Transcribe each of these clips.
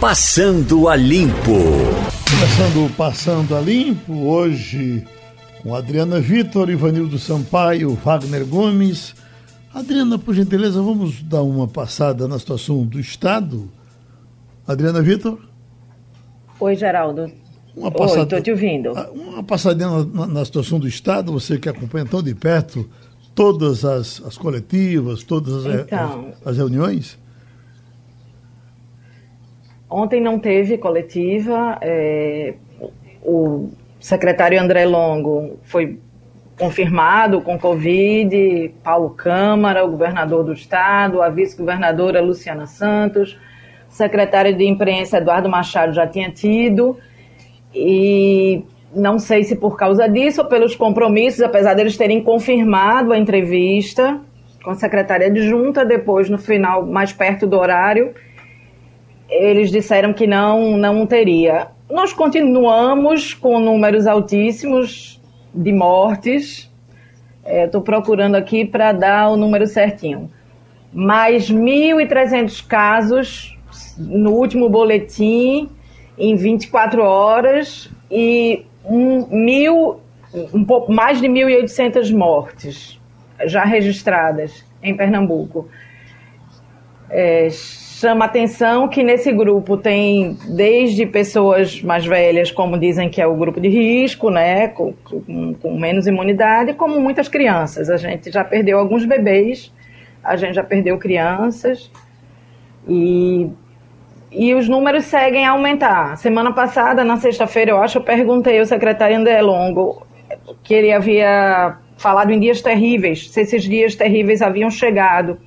Passando a Limpo. Começando Passando a Limpo, hoje com Adriana Vitor, Ivanildo Sampaio, Wagner Gomes. Adriana, por gentileza, vamos dar uma passada na situação do Estado? Adriana Vitor? Oi, Geraldo. Uma passada, Oi, estou te ouvindo. Uma passadinha na, na, situação do Estado, você que acompanha tão de perto todas as, as coletivas, todas as, então, as, as reuniões? Ontem não teve coletiva. É, o secretário André Longo foi confirmado com Covid, Paulo Câmara, o governador do estado, a vice-governadora Luciana Santos, o secretário de imprensa Eduardo Machado já tinha tido, e não sei se por causa disso ou pelos compromissos, apesar deles terem confirmado a entrevista com a secretária adjunta, depois no final, mais perto do horário, eles disseram que não, não teria. Nós continuamos com números altíssimos de mortes. Estou é, procurando aqui para dar o número certinho. Mais 1.300 casos no último boletim em 24 horas e um, mil, um pouco mais de 1.800 mortes já registradas em Pernambuco. É, chama atenção que nesse grupo tem desde pessoas mais velhas, como dizem que é o grupo de risco, né, com, com, com, menos imunidade, como muitas crianças. A gente já perdeu alguns bebês, a gente já perdeu crianças e, e os números seguem a aumentar. Semana passada, na sexta-feira, eu acho, eu perguntei ao secretário André Longo que ele havia falado em dias terríveis, se esses dias terríveis haviam chegado.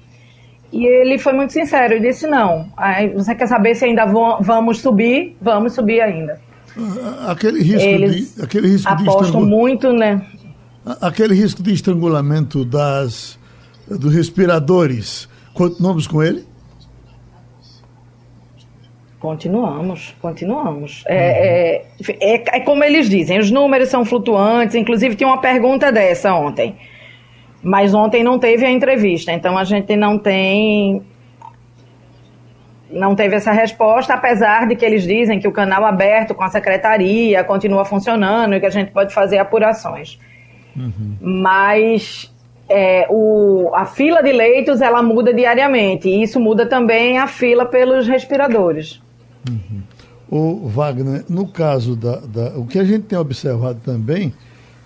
E ele foi muito sincero, ele disse não. Você quer saber se ainda vamos subir? Vamos subir ainda. Aquele risco Eles de, aquele risco apostam de muito, né? Aquele risco de estrangulamento das dos respiradores, continuamos com ele? Continuamos, continuamos. É, é, é, é, como eles dizem, os números são flutuantes. Inclusive, tinha uma pergunta dessa ontem. Mas ontem não teve a entrevista, então a gente não tem. Não teve essa resposta, apesar de que eles dizem que o canal aberto com a secretaria continua funcionando e que a gente pode fazer apurações. Uhum. Mas é, o, a fila de leitos ela muda diariamente e isso muda também a fila pelos respiradores. Uhum. O Wagner, no caso da, da, o que a gente tem observado também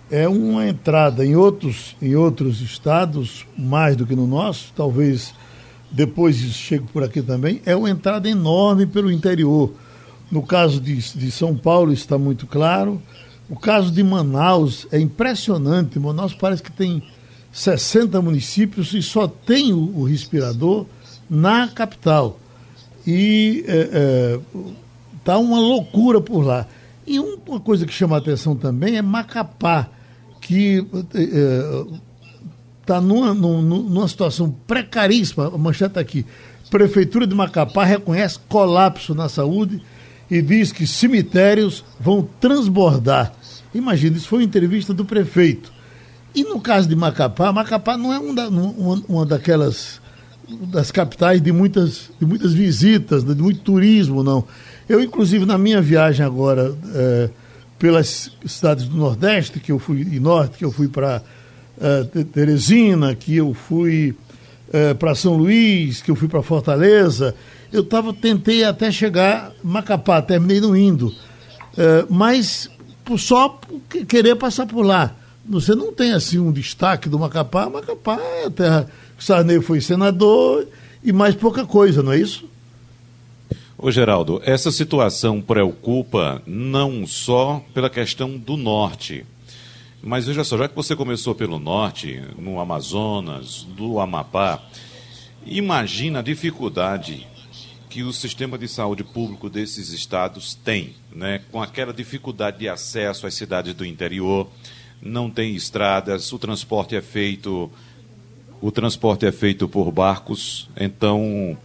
é uma entrada em outros, em outros estados, mais do que no nosso, talvez depois chegue por aqui também, é uma entrada enorme pelo interior. No caso de, de São Paulo está muito claro. O caso de Manaus é impressionante. Manaus parece que tem 60 municípios e só tem o, o respirador na capital. E está é, é, tá uma loucura por lá. E uma coisa que chama a atenção também é Macapá que está eh, numa, numa situação precaríssima. A manchete está aqui. Prefeitura de Macapá reconhece colapso na saúde e diz que cemitérios vão transbordar. Imagina, isso foi uma entrevista do prefeito. E no caso de Macapá, Macapá não é um uma, uma daquelas das capitais de muitas, de muitas visitas, de muito turismo, não. Eu, inclusive, na minha viagem agora. É, pelas cidades do Nordeste, que eu fui, e Norte, que eu fui para uh, Teresina, que eu fui uh, para São Luís, que eu fui para Fortaleza. Eu tava, tentei até chegar Macapá, terminei não indo. Uh, mas só querer passar por lá. Você não tem assim um destaque do Macapá. Macapá é a terra que Sarney foi senador e mais pouca coisa, não é isso? Ô Geraldo, essa situação preocupa não só pela questão do norte, mas veja só, já que você começou pelo norte, no Amazonas, do Amapá, imagina a dificuldade que o sistema de saúde público desses estados tem, né? com aquela dificuldade de acesso às cidades do interior, não tem estradas, o transporte é feito o transporte é feito por barcos, então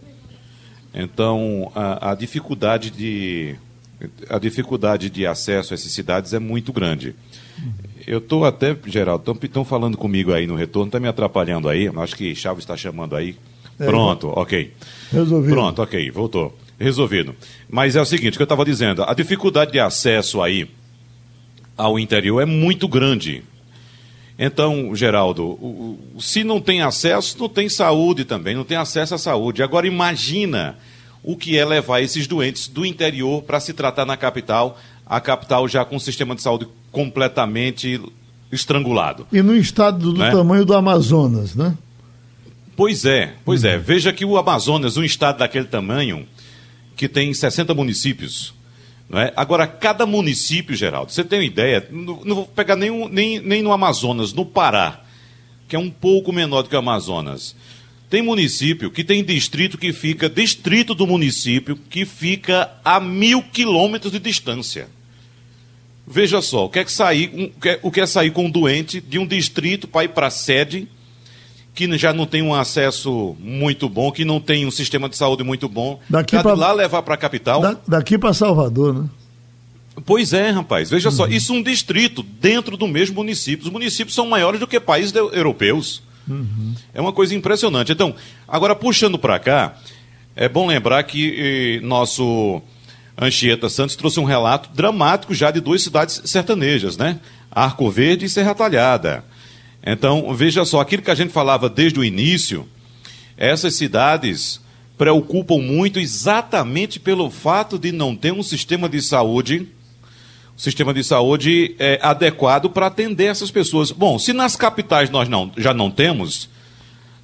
então, a, a, dificuldade de a dificuldade de acesso a essas cidades é muito grande. Eu estou até, Geraldo, estão falando comigo aí no retorno, está me atrapalhando aí. Acho que Chaves está chamando aí. É, Pronto, ok. Resolvido. Pronto, ok, voltou. resolvido. Mas é o seguinte, que eu estava dizendo, a dificuldade de acesso aí ao interior é muito grande. Então, Geraldo, se não tem acesso, não tem saúde também, não tem acesso à saúde. Agora imagina o que é levar esses doentes do interior para se tratar na capital, a capital já com um sistema de saúde completamente estrangulado. E no estado do né? tamanho do Amazonas, né? Pois é, pois é. Veja que o Amazonas, um estado daquele tamanho, que tem 60 municípios. É? Agora, cada município, Geraldo, você tem uma ideia, não, vou pegar nem, nem, nem no Amazonas, no Pará, que é um pouco menor do que o Amazonas. Tem município que tem distrito que fica, distrito do município, que fica a mil quilômetros de distância. Veja só, o que é, que sair, o que é sair com um doente de um distrito para ir para a sede que já não tem um acesso muito bom, que não tem um sistema de saúde muito bom, daqui pra, lá levar para a capital. Da, daqui para Salvador, né? Pois é, rapaz. Veja uhum. só, isso é um distrito dentro do mesmo município. Os municípios são maiores do que países europeus. Uhum. É uma coisa impressionante. Então, agora puxando para cá, é bom lembrar que eh, nosso Anchieta Santos trouxe um relato dramático já de duas cidades sertanejas, né? Arco Verde e Serra Talhada. Então, veja só, aquilo que a gente falava desde o início, essas cidades preocupam muito exatamente pelo fato de não ter um sistema de saúde, um sistema de saúde é, adequado para atender essas pessoas. Bom, se nas capitais nós não, já não temos,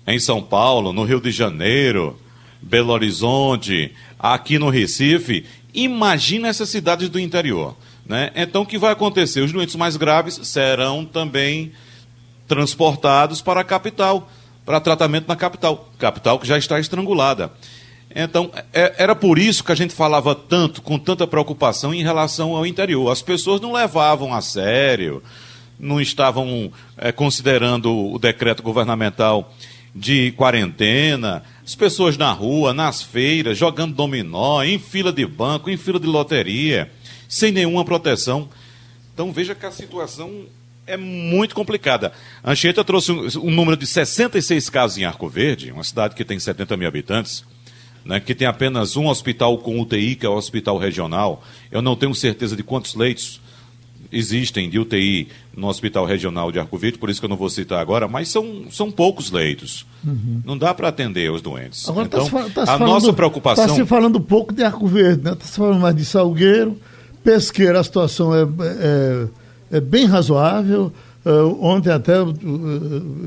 em São Paulo, no Rio de Janeiro, Belo Horizonte, aqui no Recife, imagina essas cidades do interior. Né? Então, o que vai acontecer? Os doentes mais graves serão também transportados para a capital, para tratamento na capital, capital que já está estrangulada. Então, é, era por isso que a gente falava tanto, com tanta preocupação em relação ao interior. As pessoas não levavam a sério, não estavam é, considerando o decreto governamental de quarentena, as pessoas na rua, nas feiras, jogando dominó, em fila de banco, em fila de loteria, sem nenhuma proteção. Então veja que a situação é muito complicada. A Anchieta trouxe um, um, número de 66 casos em Arco Verde, uma cidade que tem 70 mil habitantes, né, que tem apenas um hospital com UTI, que é o hospital regional. Eu não tenho certeza de quantos leitos existem de UTI no Hospital Regional de Arco Verde, por isso que eu não vou citar agora, mas são, são poucos leitos. Uhum. Não dá para atender os doentes. Agora tá então, tá se, tá se a falando, nossa preocupação... Está se falando pouco de Arco Verde, né? Está se falando mais de Salgueiro, Pesqueira, a situação é, é é bem razoável. Uh, ontem até uh,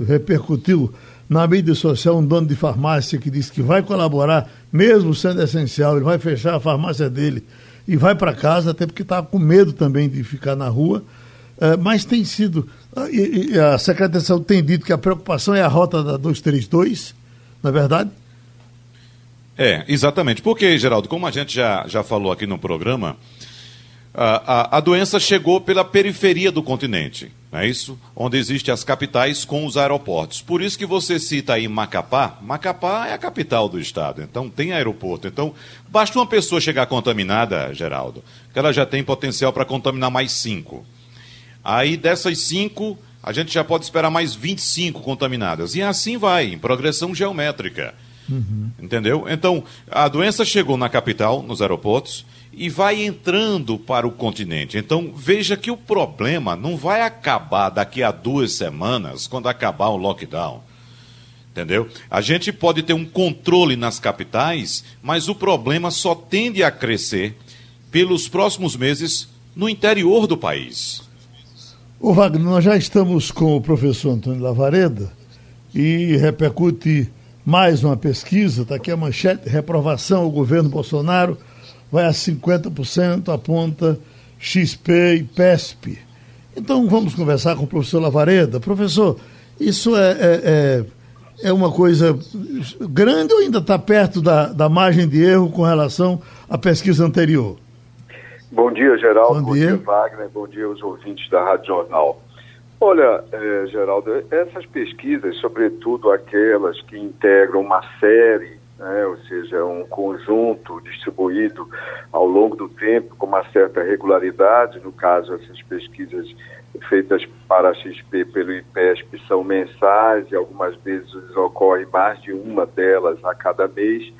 repercutiu na mídia social um dono de farmácia que disse que vai colaborar, mesmo sendo essencial, ele vai fechar a farmácia dele e vai para casa, até porque estava com medo também de ficar na rua. Uh, mas tem sido. E, e a Secretaria de Saúde tem dito que a preocupação é a rota da 232, na é verdade? É, exatamente. Porque, Geraldo, como a gente já, já falou aqui no programa, a, a, a, doença chegou pela periferia do continente, não é isso? Onde existem as capitais com os aeroportos. Por isso que você cita aí Macapá. Macapá é a capital do estado, então tem aeroporto. Então, basta uma pessoa chegar contaminada, Geraldo, que ela já tem potencial para contaminar mais cinco. Aí dessas cinco, a gente já pode esperar mais 25 contaminadas. E assim vai, em progressão geométrica. Uhum. Entendeu? Então, a doença chegou na capital, nos aeroportos e vai entrando para o continente. Então, veja que o problema não vai acabar daqui a duas semanas, quando acabar o lockdown. Entendeu? A gente pode ter um controle nas capitais, mas o problema só tende a crescer pelos próximos meses no interior do país. O Wagner, nós já estamos com o professor Antônio Lavareda e repercute mais uma pesquisa, está aqui a manchete, reprovação ao governo Bolsonaro vai a 50%, aponta XP e PESP. Então vamos conversar com o professor Lavareda. Professor, isso é, é, é, é uma coisa grande ou ainda está perto da, da margem de erro com relação à pesquisa anterior? Bom dia, Geraldo. Bom, bom dia. dia. Wagner. Bom dia aos ouvintes da Rádio Jornal. Olha, é, Geraldo, essas pesquisas, sobretudo aquelas que integram uma série né, ou seja, um conjunto distribuído ao longo do tempo com uma certa regularidade. No caso, essas pesquisas feitas para a XP pelo IPESP são mensais e algumas vezes ocorre mais de uma delas a cada mês.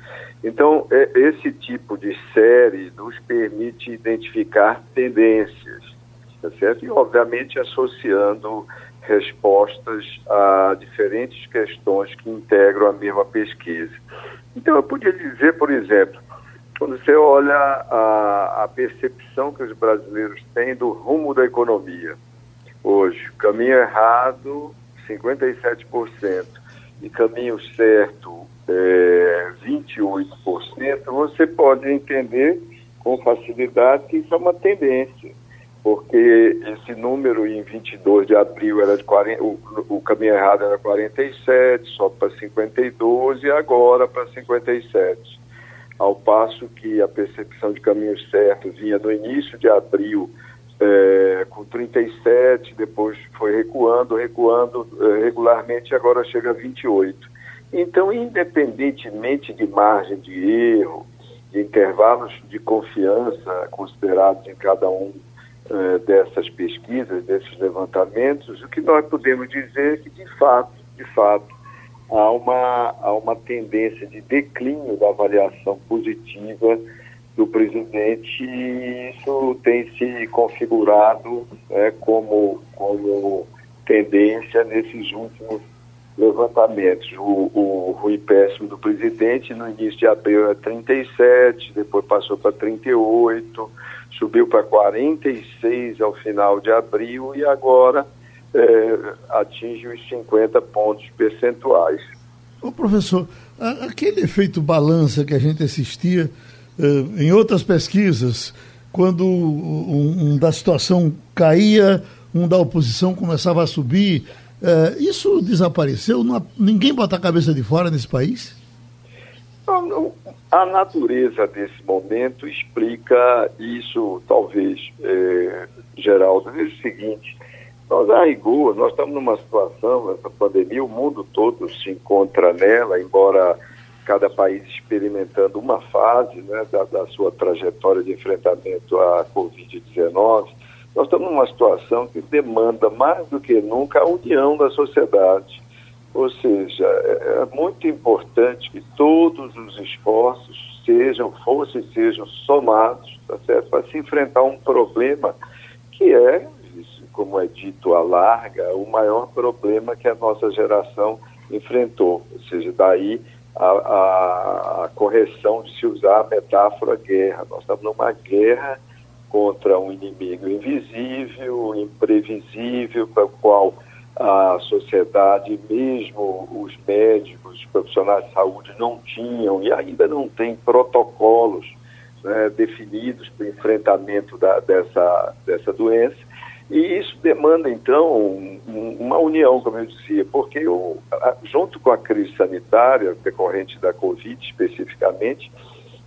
Então, é, esse tipo de série nos permite identificar tendências, tá certo? E, obviamente, associando respostas a diferentes questões que integram a mesma pesquisa. Então, eu podia dizer, por exemplo, quando você olha a, a percepção que os brasileiros têm do rumo da economia, hoje, caminho errado, 57%, e caminho certo, é, 28%, você pode entender com facilidade que isso é uma tendência, porque esse número em 22 de abril era de 40, o, o caminho errado era 47, só para 52 e agora para 57. Ao passo que a percepção de caminho certo vinha no início de abril é, com 37, depois foi recuando, recuando é, regularmente, agora chega a 28. Então, independentemente de margem de erro, de intervalos de confiança considerados em cada um eh, dessas pesquisas, desses levantamentos, o que nós podemos dizer é que, de fato, de fato, há uma, há uma tendência de declínio da avaliação positiva do presidente e isso tem se configurado né, como, como tendência nesses últimos levantamentos. O, o Rui Péssimo do presidente, no início de abril, era 37, depois passou para 38, subiu para 46 ao final de abril e agora é, atinge os 50 pontos percentuais. Ô professor, aquele efeito balança que a gente assistia uh, em outras pesquisas, quando um, um da situação caía, um da oposição começava a subir, é, isso desapareceu? Não, ninguém bota a cabeça de fora nesse país? A natureza desse momento explica isso, talvez, é, Geraldo. Seguinte, nós, a rigor, nós estamos numa situação, essa pandemia, o mundo todo se encontra nela, embora cada país experimentando uma fase né, da, da sua trajetória de enfrentamento à Covid-19, nós estamos numa situação que demanda mais do que nunca a união da sociedade. Ou seja, é, é muito importante que todos os esforços sejam, fossem, sejam somados, tá? Para se enfrentar um problema que é, como é dito à larga, o maior problema que a nossa geração enfrentou. Ou seja, daí a, a, a correção de se usar a metáfora guerra. Nós estamos numa guerra contra um inimigo invisível, imprevisível, para o qual a sociedade, mesmo os médicos, os profissionais de saúde não tinham e ainda não têm protocolos né, definidos para o enfrentamento da, dessa, dessa doença. E isso demanda, então, um, uma união, como eu dizia, porque o, junto com a crise sanitária, decorrente da Covid especificamente,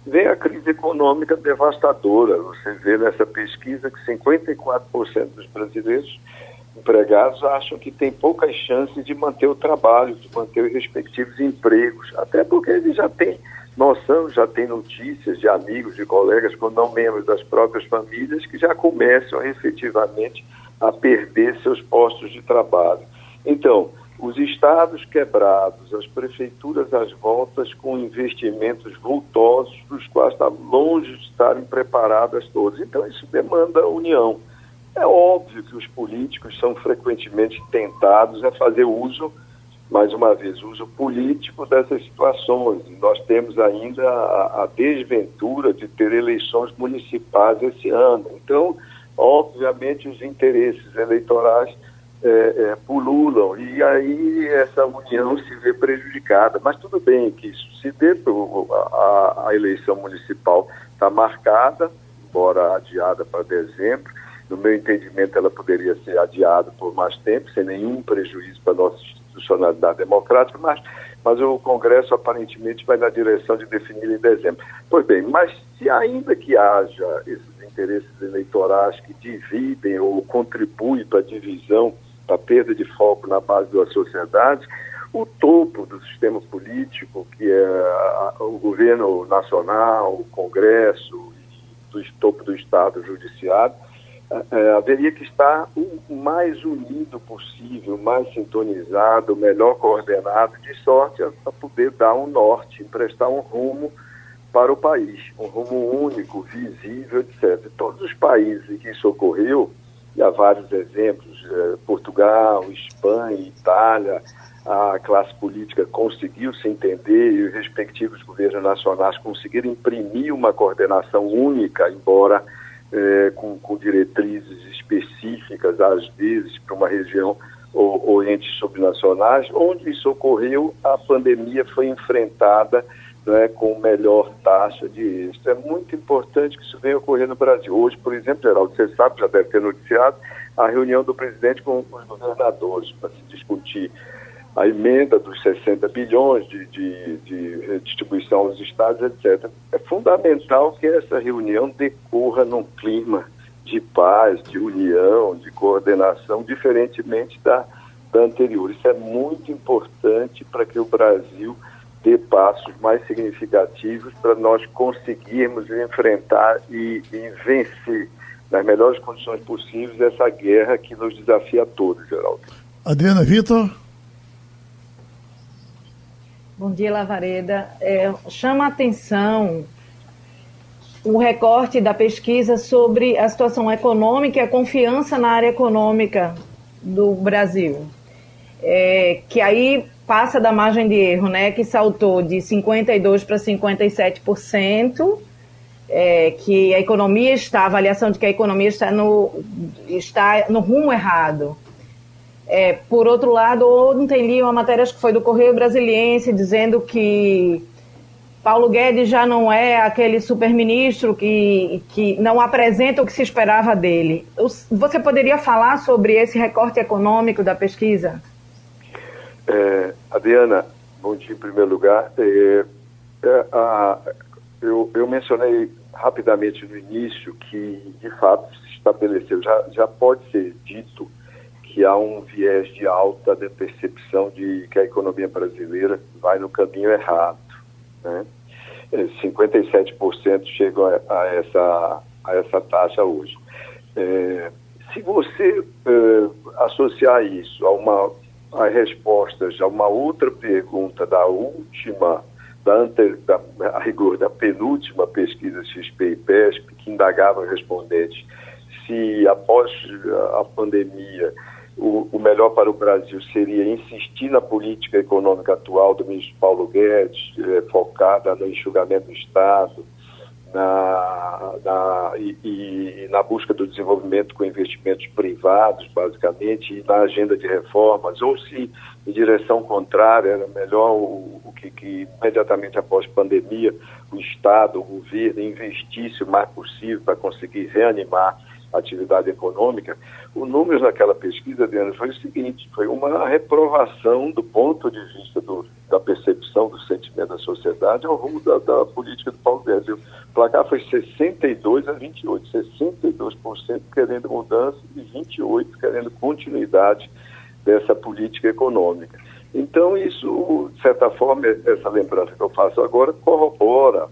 vem a crise econômica devastadora. Você vê nessa pesquisa que 54% dos brasileiros empregados acham que tem poucas chances de manter o trabalho, de manter os respectivos empregos, até porque eles já têm noção, já têm notícias de amigos, de colegas, quando não membros das próprias famílias, que já começam efetivamente a perder seus postos de trabalho. Então, os estados quebrados, as prefeituras às voltas com investimentos vultosos, para os quais está longe de estarem preparadas todas. Então, isso demanda união. É óbvio que os políticos são frequentemente tentados a fazer uso, mais uma vez, uso político dessas situações. Nós temos ainda a, a desventura de ter eleições municipais esse ano. Então, obviamente, os interesses eleitorais é, é, pululam e aí essa união se vê prejudicada. Mas tudo bem que isso se dê, a, a eleição municipal está marcada, embora adiada para dezembro. No meu entendimento, ela poderia ser adiada por mais tempo, sem nenhum prejuízo para a nossa institucionalidade democrática, mas, mas o Congresso aparentemente vai na direção de definir em dezembro. Pois bem, mas se ainda que haja esses interesses eleitorais que dividem ou contribuem para a divisão a perda de foco na base da sociedade, o topo do sistema político, que é o governo nacional, o Congresso, do topo do Estado, o Judiciário, é, haveria que estar o mais unido possível, mais sintonizado, melhor coordenado, de sorte a, a poder dar um norte, emprestar um rumo para o país, um rumo único, visível, etc. Todos os países em que isso ocorreu, e há vários exemplos, eh, Portugal, Espanha, Itália, a classe política conseguiu se entender e os respectivos governos nacionais conseguiram imprimir uma coordenação única, embora eh, com, com, diretrizes específicas, às vezes, para uma região ou, ou entes subnacionais. Onde isso ocorreu, a pandemia foi enfrentada né, com melhor taxa de êxito. É muito importante que isso venha ocorrer no Brasil. Hoje, por exemplo, Geraldo, você sabe, já deve ter noticiado, a reunião do presidente com os governadores para se discutir a emenda dos 60 bilhões de, de, de distribuição aos estados, etc. É fundamental que essa reunião decorra num clima de paz, de união, de coordenação, diferentemente da, da anterior. Isso é muito importante para que o Brasil dê passos mais significativos para nós conseguirmos enfrentar e, e, vencer nas melhores condições possíveis essa guerra que nos desafia a todos, Geraldo. Adriana Vitor. Bom dia, Lavareda. É, chama a atenção o recorte da pesquisa sobre a situação econômica e a confiança na área econômica do Brasil. É, que aí passa da margem de erro, né, que saltou de 52% para 57%, é, que a economia está, a avaliação de que a economia está no, está no rumo errado. É, por outro lado, ontem li uma matéria, acho que foi do Correio Brasiliense, dizendo que Paulo Guedes já não é aquele superministro que, que não apresenta o que se esperava dele. Você poderia falar sobre esse recorte econômico da pesquisa? É, Adriana, bom dia em primeiro lugar. É, é, a, eu, eu, mencionei rapidamente no início que, de fato, se estabeleceu, já, já pode ser dito que há um viés de alta de percepção de que a economia brasileira vai no caminho errado. Né? 57% é, chegam a, a, essa, a essa taxa hoje. É, se você é, associar isso a uma as respostas a uma outra pergunta da última, da, ante, da a rigor, da penúltima pesquisa XP e PESP, que indagava respondentes se após a pandemia o, o, melhor para o Brasil seria insistir na política econômica atual do ministro Paulo Guedes, eh, focada no enxugamento do Estado, na, na, e, e, na busca do desenvolvimento com investimentos privados, basicamente, e na agenda de reformas, ou se em direção contrária era melhor o, o que, que, imediatamente após pandemia o Estado, o governo investisse o mais possível para conseguir reanimar atividade econômica, o número naquela pesquisa, Adriana, foi o seguinte, foi uma reprovação do ponto de vista do, da percepção do sentimento da sociedade ao rumo da, da política do Paulo Guedes. O placar foi 62 a 28, 62% querendo mudança e 28% querendo continuidade dessa política econômica. Então, isso, de certa forma, essa lembrança que eu faço agora corrobora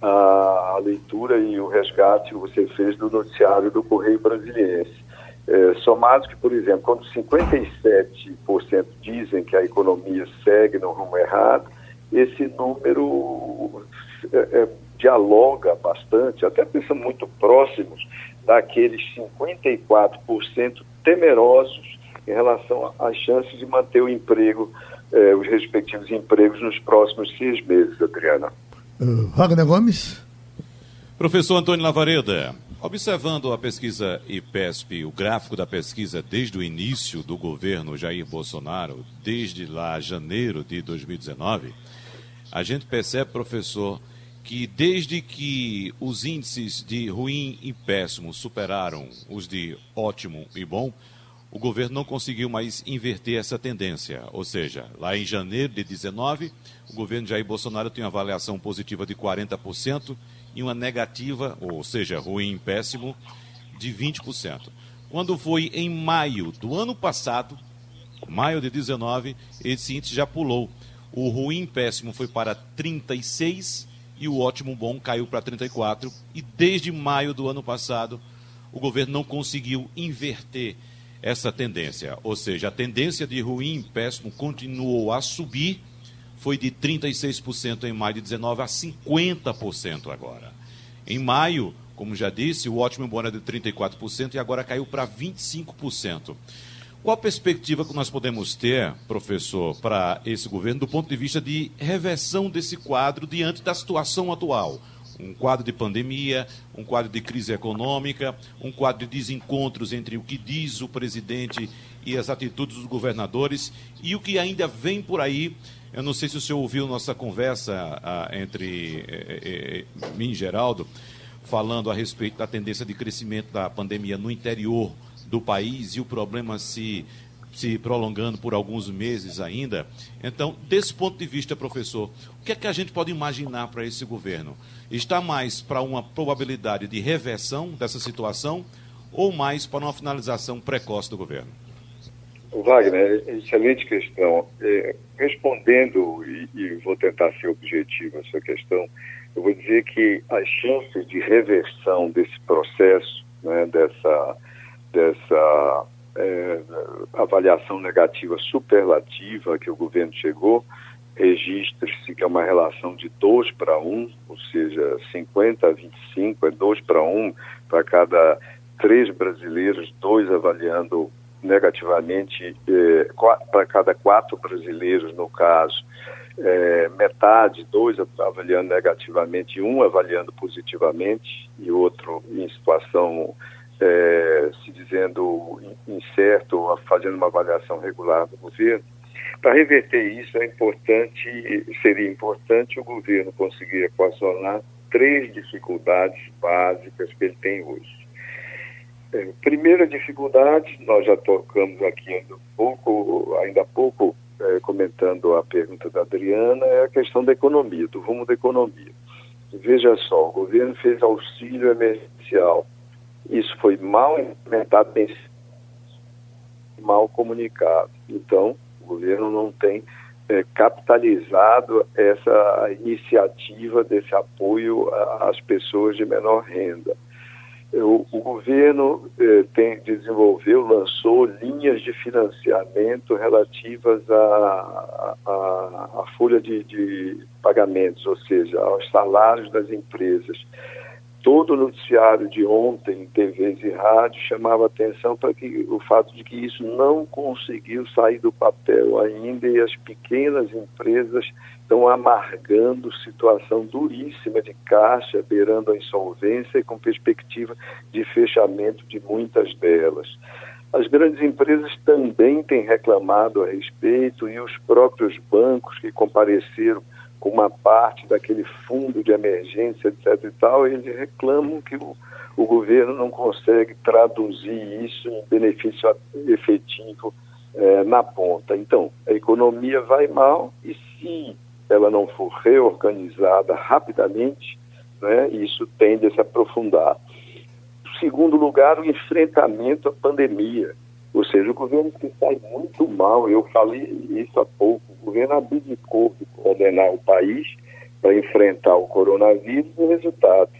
a, leitura e o resgate que você fez do noticiário do Correio Brasiliense. É, somados que, por exemplo, quando 57% dizem que a economia segue no rumo errado, esse número é, é, dialoga bastante, até pensando muito próximos daqueles 54% temerosos em relação às chances de manter o emprego, é, os respectivos empregos nos próximos seis meses, Adriana. Uh, Wagner Gomes. Professor Antônio Lavareda, observando a pesquisa IPESP, o gráfico da pesquisa desde o início do governo Jair Bolsonaro, desde lá janeiro de 2019, a gente percebe, professor, que desde que os índices de ruim e péssimo superaram os de ótimo e bom, o governo não conseguiu mais inverter essa tendência. Ou seja, lá em janeiro de 19, o governo Jair Bolsonaro tinha uma avaliação positiva de 40% e uma negativa, ou seja, ruim, péssimo, de 20%. Quando foi em maio do ano passado, maio de 19, esse índice já pulou. O ruim péssimo foi para 36 e o ótimo bom caiu para 34 e desde maio do ano passado o governo não conseguiu inverter essa tendência, ou seja, a tendência de ruim péssimo continuou a subir foi de 36% em maio de 19 a 50% agora. Em maio, como já disse, o ótimo bom era de 34% e agora caiu para 25%. Qual a perspectiva que nós podemos ter, professor, para esse governo do ponto de vista de reversão desse quadro diante da situação atual? Um quadro de pandemia, um quadro de crise econômica, um quadro de desencontros entre o que diz o presidente e as atitudes dos governadores e o que ainda vem por aí. Eu não sei se o senhor ouviu nossa conversa ah, entre eh, eh, eh mim e Geraldo, falando a respeito da tendência de crescimento da pandemia no interior do país e o problema se, se prolongando por alguns meses ainda. Então, desse ponto de vista, professor, o que é que a gente pode imaginar para esse governo? Está mais para uma probabilidade de reversão dessa situação ou mais para uma finalização precoce do governo? Wagner, excelente questão. É, respondendo, e, e, vou tentar ser objetivo essa questão, eu vou dizer que as chances de reversão desse processo, né, dessa, dessa é, avaliação negativa superlativa que o governo chegou, registre-se que é uma relação de 2 para 1, ou seja, 50 a 25, é 2 para 1, para cada três brasileiros, dois avaliando negativamente, eh, para cada quatro brasileiros, no caso, é, metade, dois avaliando negativamente, um avaliando positivamente e outro em situação é, se dizendo incerto, fazendo uma avaliação regular do governo. Para reverter isso é importante, seria importante o governo conseguir equacionar três dificuldades básicas que ele tem hoje. É, primeira dificuldade, nós já tocamos aqui ainda pouco, ainda há pouco é, comentando a pergunta da Adriana, é a questão da economia, do rumo da economia. Veja só, o governo fez auxílio emergencial. Isso foi mal implementado, mal comunicado. Então, o governo não tem é, capitalizado essa iniciativa desse apoio às pessoas de menor renda. O, o governo eh, tem, desenvolveu, lançou linhas de financiamento relativas à folha de, de pagamentos, ou seja, aos salários das empresas todo o noticiário de ontem, TVs e rádio, chamava atenção para que o fato de que isso não conseguiu sair do papel ainda e as pequenas empresas estão amargando situação duríssima de caixa, beirando a insolvência e com perspectiva de fechamento de muitas delas. As grandes empresas também têm reclamado a respeito e os próprios bancos que compareceram com uma parte daquele fundo de emergência, etc. e tal, eles reclamam que o, o governo não consegue traduzir isso em benefício efetivo é, na ponta. Então, a economia vai mal e se ela não for reorganizada rapidamente, né, isso tende a se aprofundar. Segundo lugar, o enfrentamento à pandemia. Ou seja, o governo que sai muito mal, eu falei isso há pouco, governo abdicou de coordenar o país para enfrentar o coronavírus o resultado.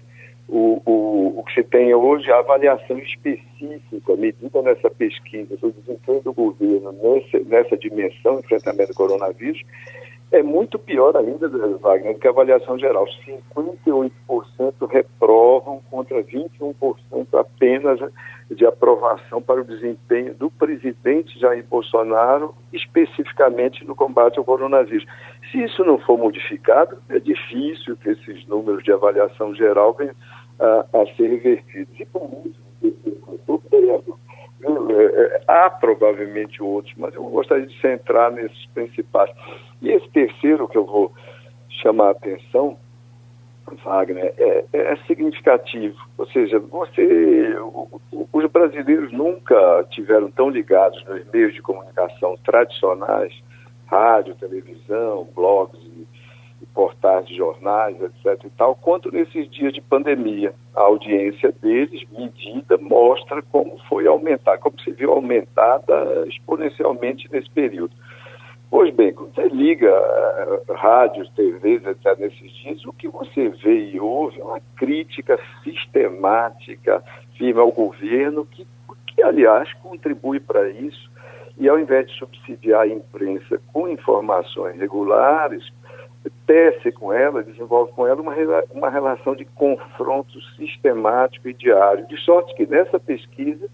O, o, o que se tem hoje é a avaliação específica, medida nessa pesquisa do desempenho do governo nessa dimensão, enfrentamento do coronavírus, é muito pior ainda, Wagner, do que a avaliação geral. 58% reprovam contra 21% apenas de aprovação para o desempenho do presidente Jair Bolsonaro, especificamente no combate ao coronavírus. Se isso não for modificado, é difícil que esses números de avaliação geral venham a, a ser revertidos. E por isso, é, há provavelmente outros, mas eu gostaria de centrar nesses principais. E esse terceiro que eu vou chamar a atenção, Wagner, é, é significativo. Ou seja, você, os brasileiros nunca tiveram tão ligados nos meios de comunicação tradicionais, rádio, televisão, blogs portais de jornais, etc. e tal, quanto nesses dias de pandemia. A audiência deles, medida, mostra como foi aumentar, como se viu aumentada exponencialmente nesse período. Pois bem, quando você liga uh, rádios, TVs, etc., nesses dias, o que você vê e ouve é uma crítica sistemática, firme ao governo, que, que aliás, contribui para isso e ao invés de subsidiar a imprensa com informações regulares, tece com ela, desenvolve com ela uma, uma relação de confronto sistemático e diário. De sorte que nessa pesquisa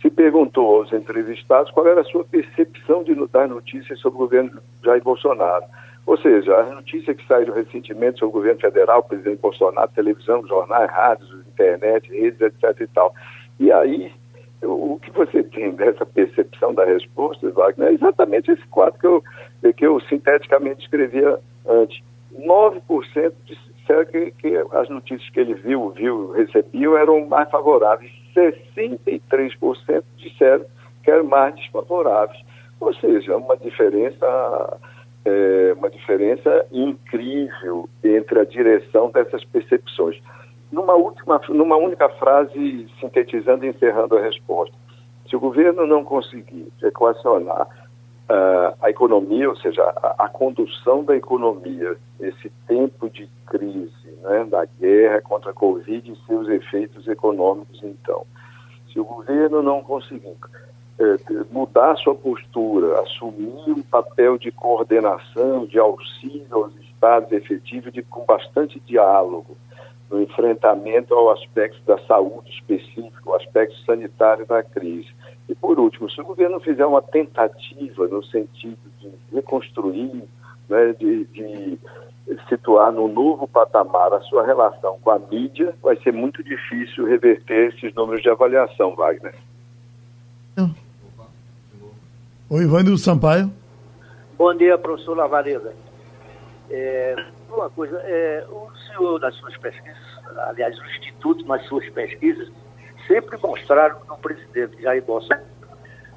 se perguntou aos entrevistados qual era a sua percepção de, das notícias sobre o governo Jair Bolsonaro. Ou seja, as notícias que saíram recentemente sobre o governo federal, o presidente Bolsonaro, televisão, jornais, rádios, internet, redes, etc. e tal. E aí, o que você tem dessa percepção da resposta, Wagner, é exatamente esse quadro que eu, que eu sinteticamente escrevia antes. 9% disseram que, que as notícias que ele viu, viu, recebeu eram mais favoráveis. 63% disseram que eram mais desfavoráveis. Ou seja, uma diferença, é, uma diferença incrível entre a direção dessas percepções. Numa, última, numa única frase, sintetizando e encerrando a resposta. Se o governo não conseguir equacionar uh, a economia, ou seja, a, a, condução da economia, esse tempo de crise, né, da guerra contra a Covid e seus efeitos econômicos, então. Se o governo não conseguir eh, mudar sua postura, assumir um papel de coordenação, de auxílio aos estados efetivo, de, com bastante diálogo, no enfrentamento ao aspecto da saúde específico, ao aspecto sanitário da crise, e por último, se o governo fizer uma tentativa no sentido de reconstruir, né, de, de situar no novo patamar a sua relação com a mídia, vai ser muito difícil reverter esses números de avaliação, Wagner. Oi, Ivanildo Sampaio. Bom dia, professor Lavareda. É, uma coisa, é, o senhor, nas suas pesquisas, aliás, o Instituto, nas suas pesquisas, sempre mostraram que o presidente Jair Bolsonaro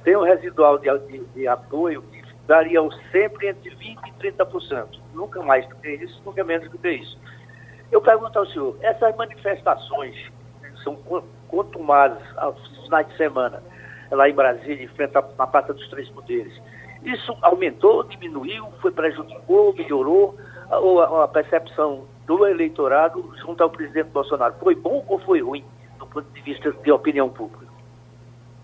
tem um residual de, de, de apoio que daria sempre entre 20% e 30%. Nunca mais do que isso, nunca menos do que isso. Eu pergunto ao senhor, essas manifestações são contumadas aos finais de semana, lá em Brasília, em frente à, à Praça dos Três Poderes, isso aumentou, diminuiu, foi prejudicou, melhorou? Ou a, a percepção do eleitorado junto ao presidente Bolsonaro foi bom ou foi ruim? Ponto de vista de opinião pública.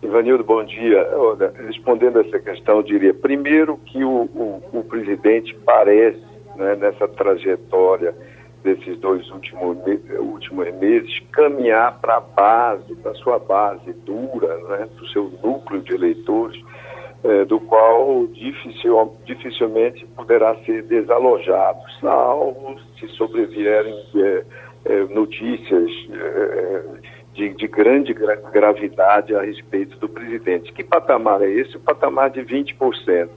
Ivanildo, bom dia. Olha, respondendo essa questão, eu diria, primeiro que o, o, o presidente parece, né, nessa trajetória desses dois últimos, últimos meses, caminhar para a base, para sua base dura, né, para o seu núcleo de eleitores, é, do qual dificil, dificilmente poderá ser desalojado, salvo se sobrevierem é, é, notícias de, de grande gra gravidade a respeito do presidente. Que patamar é esse? O patamar de 20%.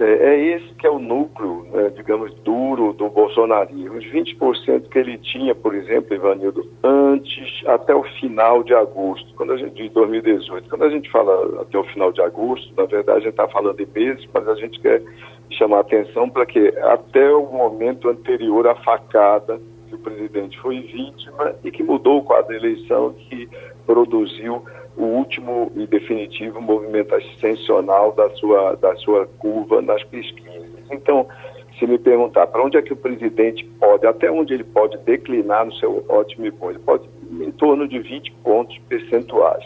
É, é esse que é o núcleo, né, digamos, duro do bolsonarismo. Os 20% que ele tinha, por exemplo, Ivanildo, antes, até o final de agosto, quando a gente, de 2018. Quando a gente fala até o final de agosto, na verdade a gente está falando de meses, mas a gente quer chamar atenção para que até o momento anterior à facada presidente foi vítima e que mudou o quadro da eleição, que produziu o último e definitivo movimento ascensional da sua, da sua curva nas pesquisas. Então, se me perguntar para onde é que o presidente pode, até onde ele pode declinar no seu ótimo e bom, ele pode em torno de 20 pontos percentuais,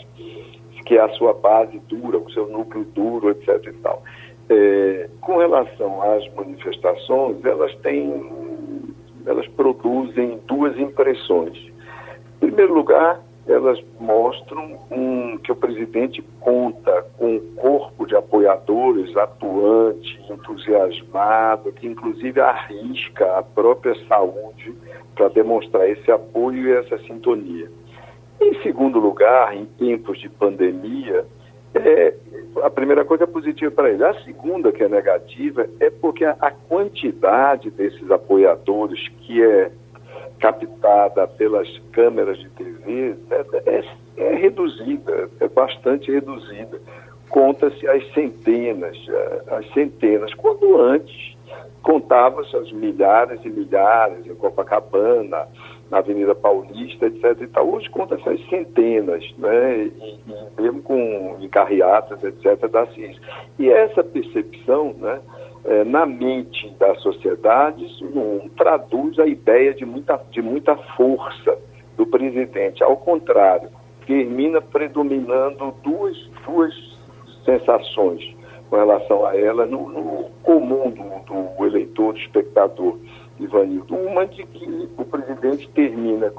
que é a sua base dura, o seu núcleo duro, etc. E tal. É, com relação às manifestações, elas têm elas produzem duas impressões. Em primeiro lugar, elas mostram um, que o presidente conta com um corpo de apoiadores atuante, entusiasmado, que inclusive arrisca a própria saúde para demonstrar esse apoio e essa sintonia. Em segundo lugar, em tempos de pandemia, é, a primeira coisa é positiva para ele. A segunda, que é negativa, é porque a, a quantidade desses apoiadores que é captada pelas câmeras de TV é, é, é reduzida, é bastante reduzida. Conta-se as centenas, é, as centenas, quando antes contava-se as milhares e milhares em Copacabana, na Avenida Paulista, etc. E tal. Hoje conta essas centenas, né? E, e mesmo com encarreatas, etc., da ciência. E essa percepção, né? É, na mente da sociedade, isso não traduz a ideia de muita, de muita força do presidente. Ao contrário, termina predominando duas, duas sensações com relação a ela no, no comum do, do eleitor, do espectador, Ivanildo. Uma de que o presidente termina,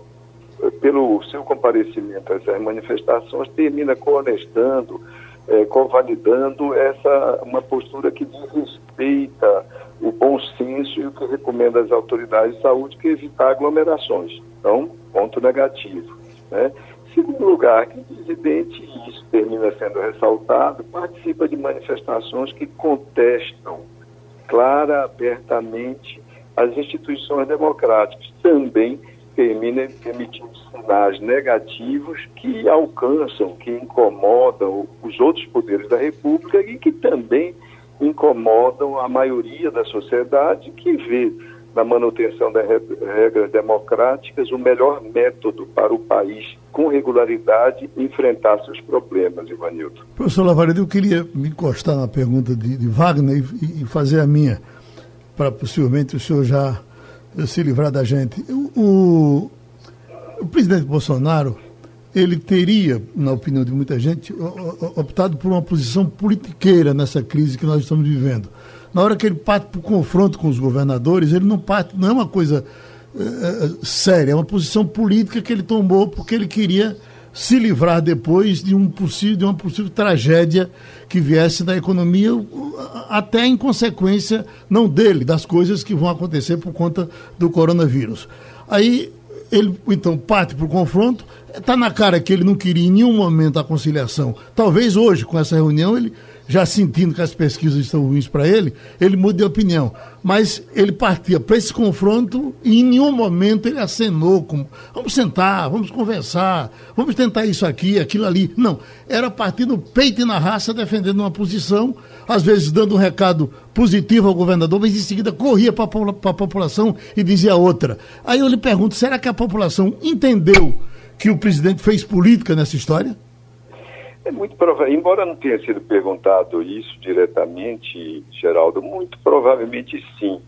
eh, pelo seu comparecimento a essas manifestações, termina coonestando, é, convalidando essa uma postura que desrespeita o bom senso e o que recomenda às autoridades de saúde, que é evitar aglomerações. Então, ponto negativo. Né? Segundo lugar, que o presidente, e isso termina sendo ressaltado, participa de manifestações que contestam clara, abertamente as instituições democráticas. Também termina emitindo sinais negativos que alcançam, que incomodam os outros poderes da República e que também incomodam a maioria da sociedade que vê na manutenção das regras democráticas o melhor método para o país, com regularidade, enfrentar seus problemas, Ivanildo. Professor Lavaredo, eu queria me encostar na pergunta de, de Wagner e, e, fazer a minha, para possivelmente o senhor já se livrar da gente. O, o, presidente Bolsonaro, ele teria, na opinião de muita gente, optado por uma posição politiqueira nessa crise que nós estamos vivendo na hora que ele parte para o confronto com os governadores, ele não parte, não é uma coisa é, séria, é uma posição política que ele tomou porque ele queria se livrar depois de, um possível, de uma possível tragédia que viesse da economia, até em consequência, não dele, das coisas que vão acontecer por conta do coronavírus. Aí ele então parte para o confronto, está na cara que ele não queria em nenhum momento a conciliação. Talvez hoje, com essa reunião, ele já sentindo que as pesquisas estão ruins para ele, ele muda de opinião. Mas ele partia para esse confronto e em nenhum momento ele acenou como vamos sentar, vamos conversar, vamos tentar isso aqui, aquilo ali. Não, era partir no peito e na raça defendendo uma posição, às vezes dando um recado positivo ao governador, mas em seguida corria para a população e dizia outra. Aí eu lhe pergunto, será que a população entendeu que o presidente fez política nessa história? É muito provável, embora não tenha sido perguntado isso diretamente, Geraldo, muito provavelmente sim.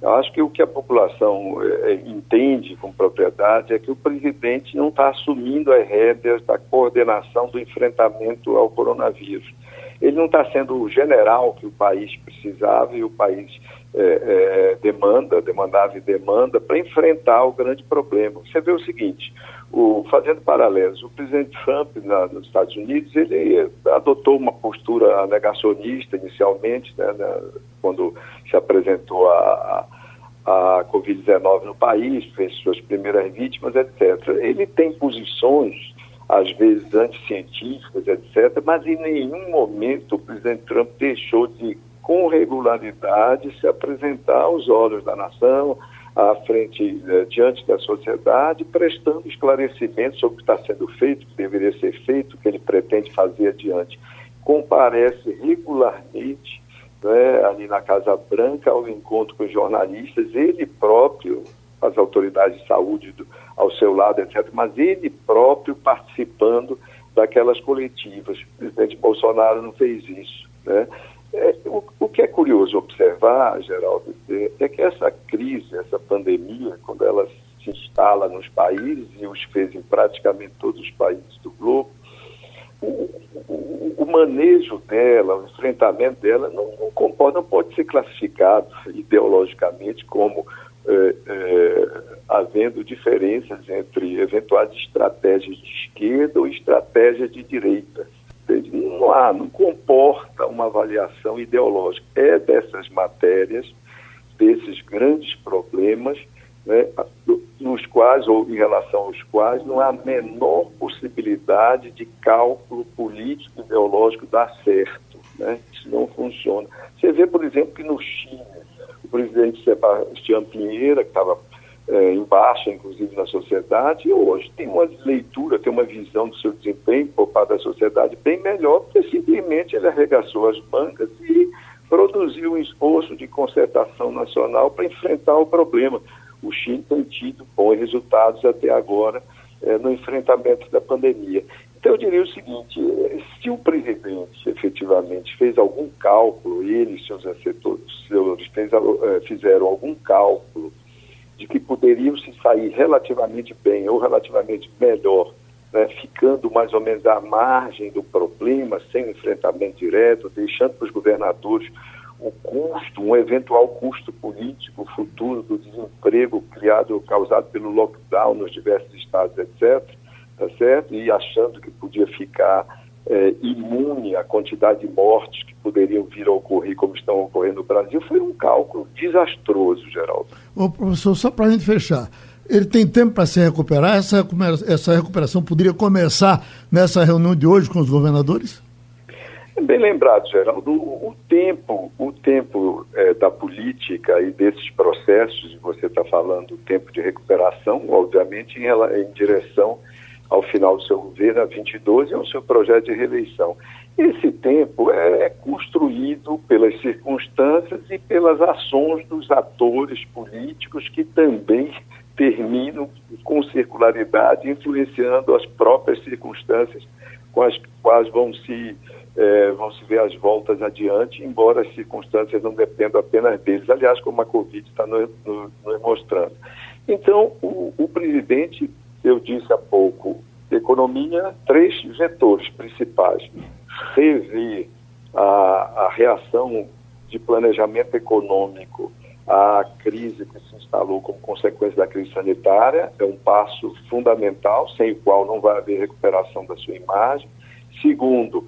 Eu acho que o que a população é, entende com propriedade é que o presidente não está assumindo as rédeas da coordenação do enfrentamento ao coronavírus. Ele não está sendo o general que o país precisava e o país é, é, demanda, demandava e demanda para enfrentar o grande problema. Você vê o seguinte: o, fazendo paralelos, o presidente Trump na, nos Estados Unidos, ele adotou uma postura negacionista inicialmente, né, né, quando se apresentou a, a, a Covid-19 no país, fez suas primeiras vítimas, etc. Ele tem posições, às vezes anticientíficas, etc., mas em nenhum momento o presidente Trump deixou de, com regularidade, se apresentar aos olhos da nação, à frente, eh, diante da sociedade, prestando esclarecimentos sobre o que está sendo feito, o que deveria ser feito, o que ele pretende fazer adiante. Comparece regularmente né, ali na Casa Branca ao encontro com os jornalistas, ele próprio, as autoridades de saúde do, ao seu lado, etc., mas ele próprio participando daquelas coletivas. O presidente Bolsonaro não fez isso. Né? É, o, o, que é curioso observar, Geraldo, é, é, que essa crise, essa pandemia, quando ela se instala nos países, e os fez em praticamente todos os países do globo, o, o, o manejo dela, o enfrentamento dela, não, não, comporta, não pode ser classificado ideologicamente como é, é, havendo diferenças entre eventuais estratégias de esquerda ou estratégias de direita não há, não comporta uma avaliação ideológica. É dessas matérias, desses grandes problemas, né, nos quais, ou em relação aos quais, não há a menor possibilidade de cálculo político ideológico dar certo. Né? Isso não funciona. Você vê, por exemplo, que no Chile, o presidente Sebastião Pinheira, que estava é, inclusive, na sociedade, e hoje tem uma leitura, tem uma visão do seu desempenho por parte da sociedade bem melhor, porque simplesmente ele arregaçou as mangas e produziu um esforço de concertação nacional para enfrentar o problema. O Chile tem tido bons resultados até agora é, no enfrentamento da pandemia. Então, eu diria o seguinte: é, se o presidente efetivamente fez algum cálculo, ele e seus assessores é, fizeram algum cálculo de que poderiam se sair relativamente bem ou relativamente melhor né, ficando mais ou menos à margem do problema, sem enfrentamento direto, deixando para os governadores o custo, um eventual custo político futuro do desemprego criado, causado pelo lockdown nos diversos estados, etc., tá certo? E achando que podia ficar é, imune à quantidade de mortes que poderiam vir a ocorrer, como estão ocorrendo no Brasil, foi um cálculo desastroso, Geraldo. Ô, professor, só para a gente fechar, ele tem tempo para se recuperar? Essa, essa recuperação poderia começar nessa reunião de hoje com os governadores? É bem lembrado, Geraldo. O, o tempo, o tempo é, da política e desses processos, você está falando o tempo de recuperação, obviamente, em, em direção ao final do seu governo, a 2012, é o seu projeto de reeleição. Esse tempo é, é construído pelas circunstâncias e pelas ações dos atores políticos que também terminam com circularidade, influenciando as próprias circunstâncias com as quais vão se, é, vão se ver as voltas adiante, embora as circunstâncias não dependam apenas deles. Aliás, como a Covid está nos, nos mostrando. Então, o, o presidente eu disse há pouco, economia, três vetores principais. Rever a, a reação de planejamento econômico à crise que se instalou como consequência da crise sanitária, é um passo fundamental, sem o qual não vai haver recuperação da sua imagem. Segundo,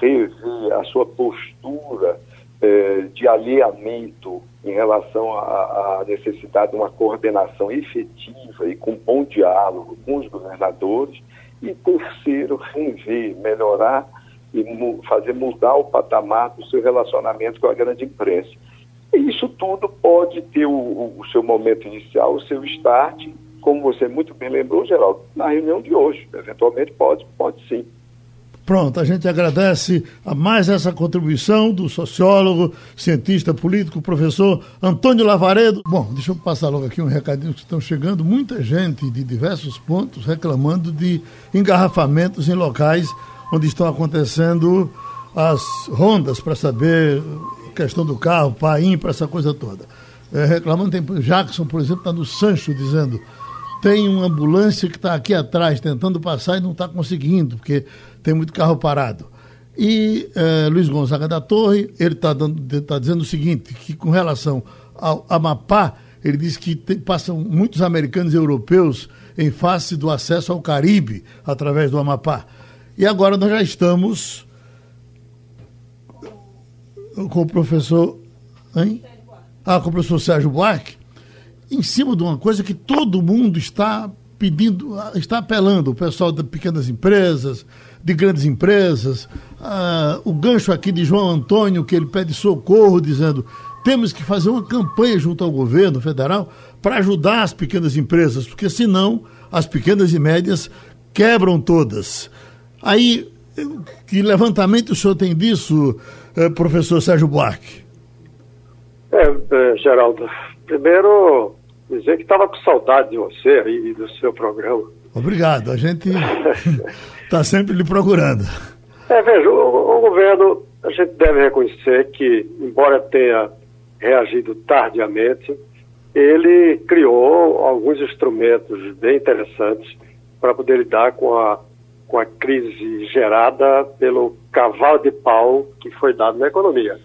rever a sua postura eh, de alinhamento em relação à, necessidade de uma coordenação efetiva e com bom diálogo com os governadores. E terceiro, rever, melhorar e fazer mudar o patamar do seu relacionamento com a grande imprensa. E isso tudo pode ter o, o seu momento inicial, o seu start, como você muito bem lembrou, Geraldo, na reunião de hoje. Eventualmente pode, pode sim. Pronto, a gente agradece a mais essa contribuição do sociólogo, cientista político, professor Antônio Lavaredo. Bom, deixa eu passar logo aqui um recadinho que estão chegando muita gente de diversos pontos reclamando de engarrafamentos em locais onde estão acontecendo as rondas para saber a questão do carro, para essa coisa toda. É, reclamando, tem Jackson, por exemplo, está no Sancho dizendo tem uma ambulância que está aqui atrás tentando passar e não está conseguindo, porque tem muito carro parado. E eh, Luiz Gonzaga da Torre, ele está tá dizendo o seguinte, que com relação ao Amapá, ele diz que tem, passam muitos americanos e europeus em face do acesso ao Caribe através do Amapá. E agora nós já estamos com o professor. Hein? Ah, com o professor Sérgio Buarque, em cima de uma coisa que todo mundo está pedindo, está apelando, o pessoal de pequenas empresas, de grandes empresas, ah, o gancho aqui de João Antônio, que ele pede socorro, dizendo temos que fazer uma campanha junto ao governo federal para ajudar as pequenas empresas, porque senão as pequenas e médias quebram todas. Aí, que levantamento o senhor tem disso, eh, professor Sérgio Buarque? É, é, Geraldo, primeiro dizer que estava com saudade de você e do seu programa. Obrigado, a gente está sempre lhe procurando. É, veja, o, o, governo, a gente deve reconhecer que, embora tenha reagido tardiamente, ele criou alguns instrumentos bem interessantes para poder lidar com a, com a crise gerada pelo cavalo de pau que foi dado na economia.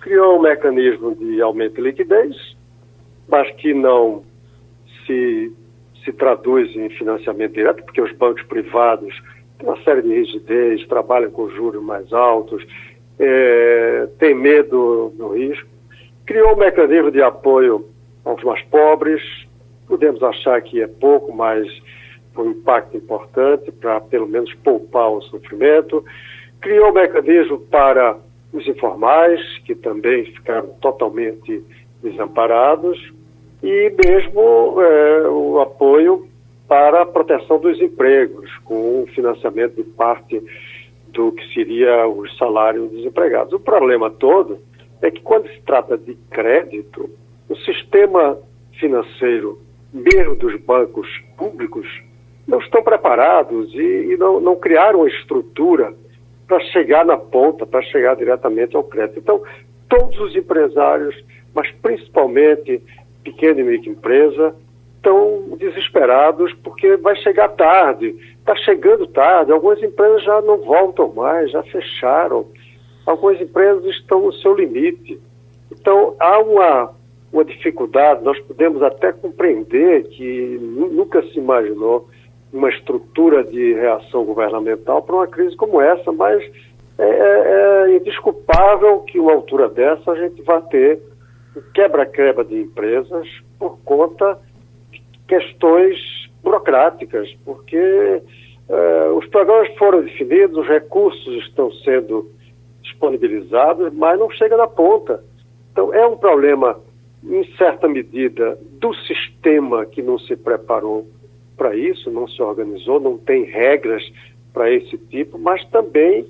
Criou um mecanismo de aumento de liquidez, mas que não se, se traduz em financiamento direto, porque os bancos privados têm uma série de rigidez, trabalham com juros mais altos, é, têm medo do risco. Criou um mecanismo de apoio aos mais pobres, podemos achar que é pouco, mas foi um impacto importante para pelo menos poupar o sofrimento. Criou um mecanismo para os informais, que também ficaram totalmente desamparados e mesmo é, o apoio para a proteção dos empregos, com o financiamento de parte do que seria o salário dos empregados. O problema todo é que quando se trata de crédito, o sistema financeiro, mesmo dos bancos públicos, não estão preparados e, e não, não criaram estrutura para chegar na ponta, para chegar diretamente ao crédito. Então, todos os empresários, mas principalmente pequena e microempresa estão desesperados porque vai chegar tarde, está chegando tarde, algumas empresas já não voltam mais, já fecharam, algumas empresas estão no seu limite. Então, há uma, uma dificuldade, nós podemos até compreender que nunca se imaginou uma estrutura de reação governamental para uma crise como essa, mas é, é, é indesculpável que uma altura dessa a gente vá ter quebra-quebra de empresas por conta questões burocráticas, porque é, os programas foram definidos, os recursos estão sendo disponibilizados, mas não chega na ponta. Então é um problema, em certa medida, do sistema que não se preparou para isso, não se organizou, não tem regras para esse tipo, mas também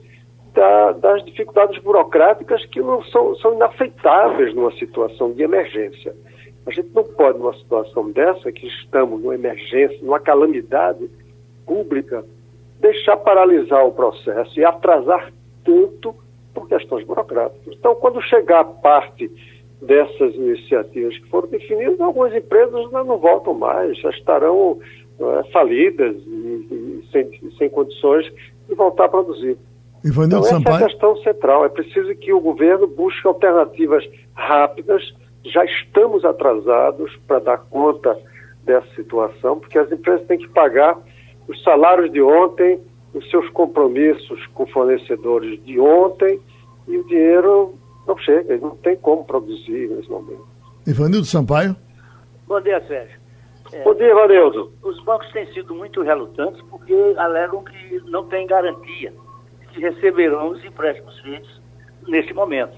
da, das dificuldades burocráticas que não são, são inaceitáveis numa situação de emergência. A gente não pode, numa situação dessa, que estamos numa emergência, numa calamidade pública, deixar paralisar o processo e atrasar tanto por questões burocráticas. Então, quando chegar a parte dessas iniciativas que foram definidas, algumas empresas não voltam mais, já estarão é, falidas e, e sem, sem condições de voltar a produzir. Ivanildo então, essa Sampaio. é a questão central. É preciso que o governo busque alternativas rápidas. Já estamos atrasados para dar conta dessa situação, porque as empresas têm que pagar os salários de ontem, os seus compromissos com fornecedores de ontem, e o dinheiro não chega, não tem como produzir nesse momento. Ivanildo Sampaio. Bom dia, Sérgio. É, Bom dia, Vanildo. Os bancos têm sido muito relutantes porque alegam que não tem garantia que receberão os empréstimos feitos neste momento.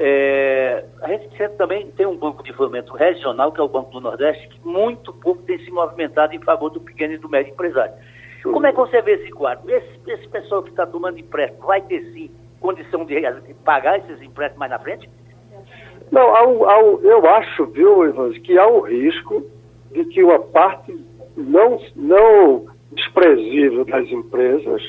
É, a gente também tem um banco de fomento regional, que é o Banco do Nordeste, que muito pouco tem se movimentado em favor do pequeno e do médio empresário. Como é que você vê esse quadro? Esse, esse pessoal que está tomando empréstimo vai ter sim condição de pagar esses empréstimos mais na frente? Não, há um, há um, eu acho, viu, Evans, que há um risco de que uma parte não, não desprezível das empresas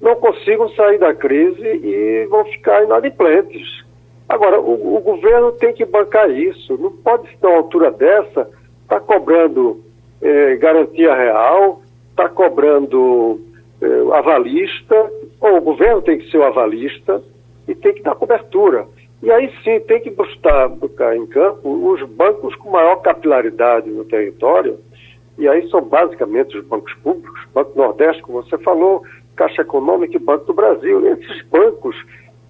não consigam sair da crise e vão ficar inadimplentes. Agora, o, o governo tem que bancar isso. Não pode, a uma altura dessa, estar tá cobrando eh, garantia real, estar tá cobrando eh, avalista, ou o governo tem que ser o avalista e tem que dar cobertura. E aí sim tem que buscar, buscar em campo os bancos com maior capilaridade no território, e aí são basicamente os bancos públicos, Banco Nordeste, como você falou, Caixa Econômica e Banco do Brasil. E esses bancos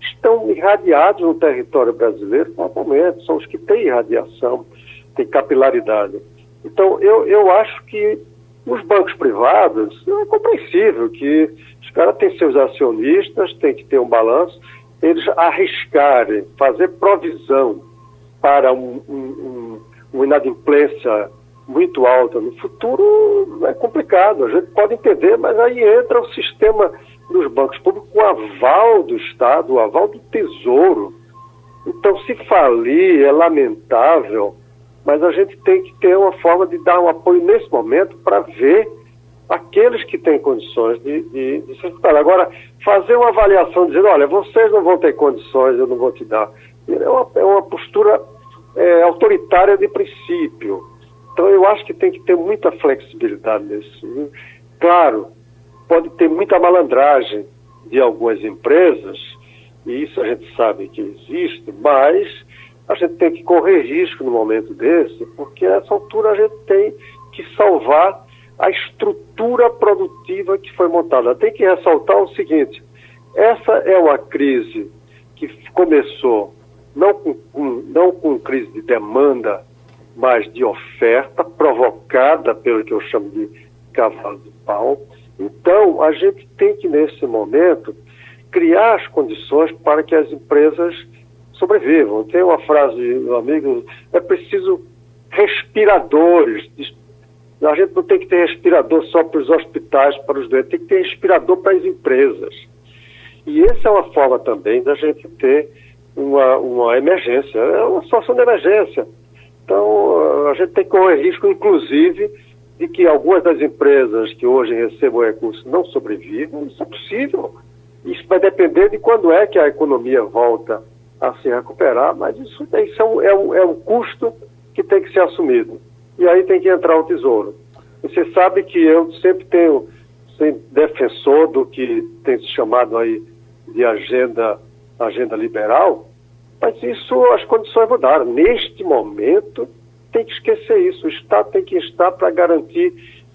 estão irradiados no território brasileiro normalmente, são os que têm irradiação, têm capilaridade. Então, eu, eu acho que os bancos privados, é compreensível que os caras têm seus acionistas, têm que ter um balanço, eles arriscarem, fazer provisão para um, um, um, uma inadimplência muito alta no futuro é complicado. A gente pode entender, mas aí entra o sistema dos bancos públicos com o aval do Estado, o aval do Tesouro. Então, se falir, é lamentável, mas a gente tem que ter uma forma de dar um apoio nesse momento para ver aqueles que têm condições de, de, de se recuperar. Agora, fazer uma avaliação dizendo, olha, vocês não vão ter condições, eu não vou te dar, é uma, é uma postura é, autoritária de princípio. Então, eu acho que tem que ter muita flexibilidade nisso. Claro, pode ter muita malandragem de algumas empresas, e isso a gente sabe que existe, mas a gente tem que correr risco no momento desse, porque a essa altura a gente tem que salvar a estrutura produtiva que foi montada. Tem que ressaltar o seguinte: essa é uma crise que começou não com, não com crise de demanda, mas de oferta, provocada pelo que eu chamo de cavalo de pau. Então, a gente tem que, nesse momento, criar as condições para que as empresas sobrevivam. Tem uma frase do amigo: é preciso respiradores, a gente não tem que ter respirador só para os hospitais, para os doentes, tem que ter respirador para as empresas. E essa é uma forma também da gente ter uma, uma emergência, é uma situação de emergência. Então, a gente tem que correr risco, inclusive, de que algumas das empresas que hoje recebam recursos não sobrevivam. Isso é possível. Isso vai depender de quando é que a economia volta a se recuperar, mas isso, isso é, um, é, um, é um custo que tem que ser assumido e aí tem que entrar o tesouro. Você sabe que eu sempre tenho ser defensor do que tem se chamado aí de agenda, agenda liberal, mas isso, as condições mudaram. Neste momento, tem que esquecer isso. O Estado tem que estar para garantir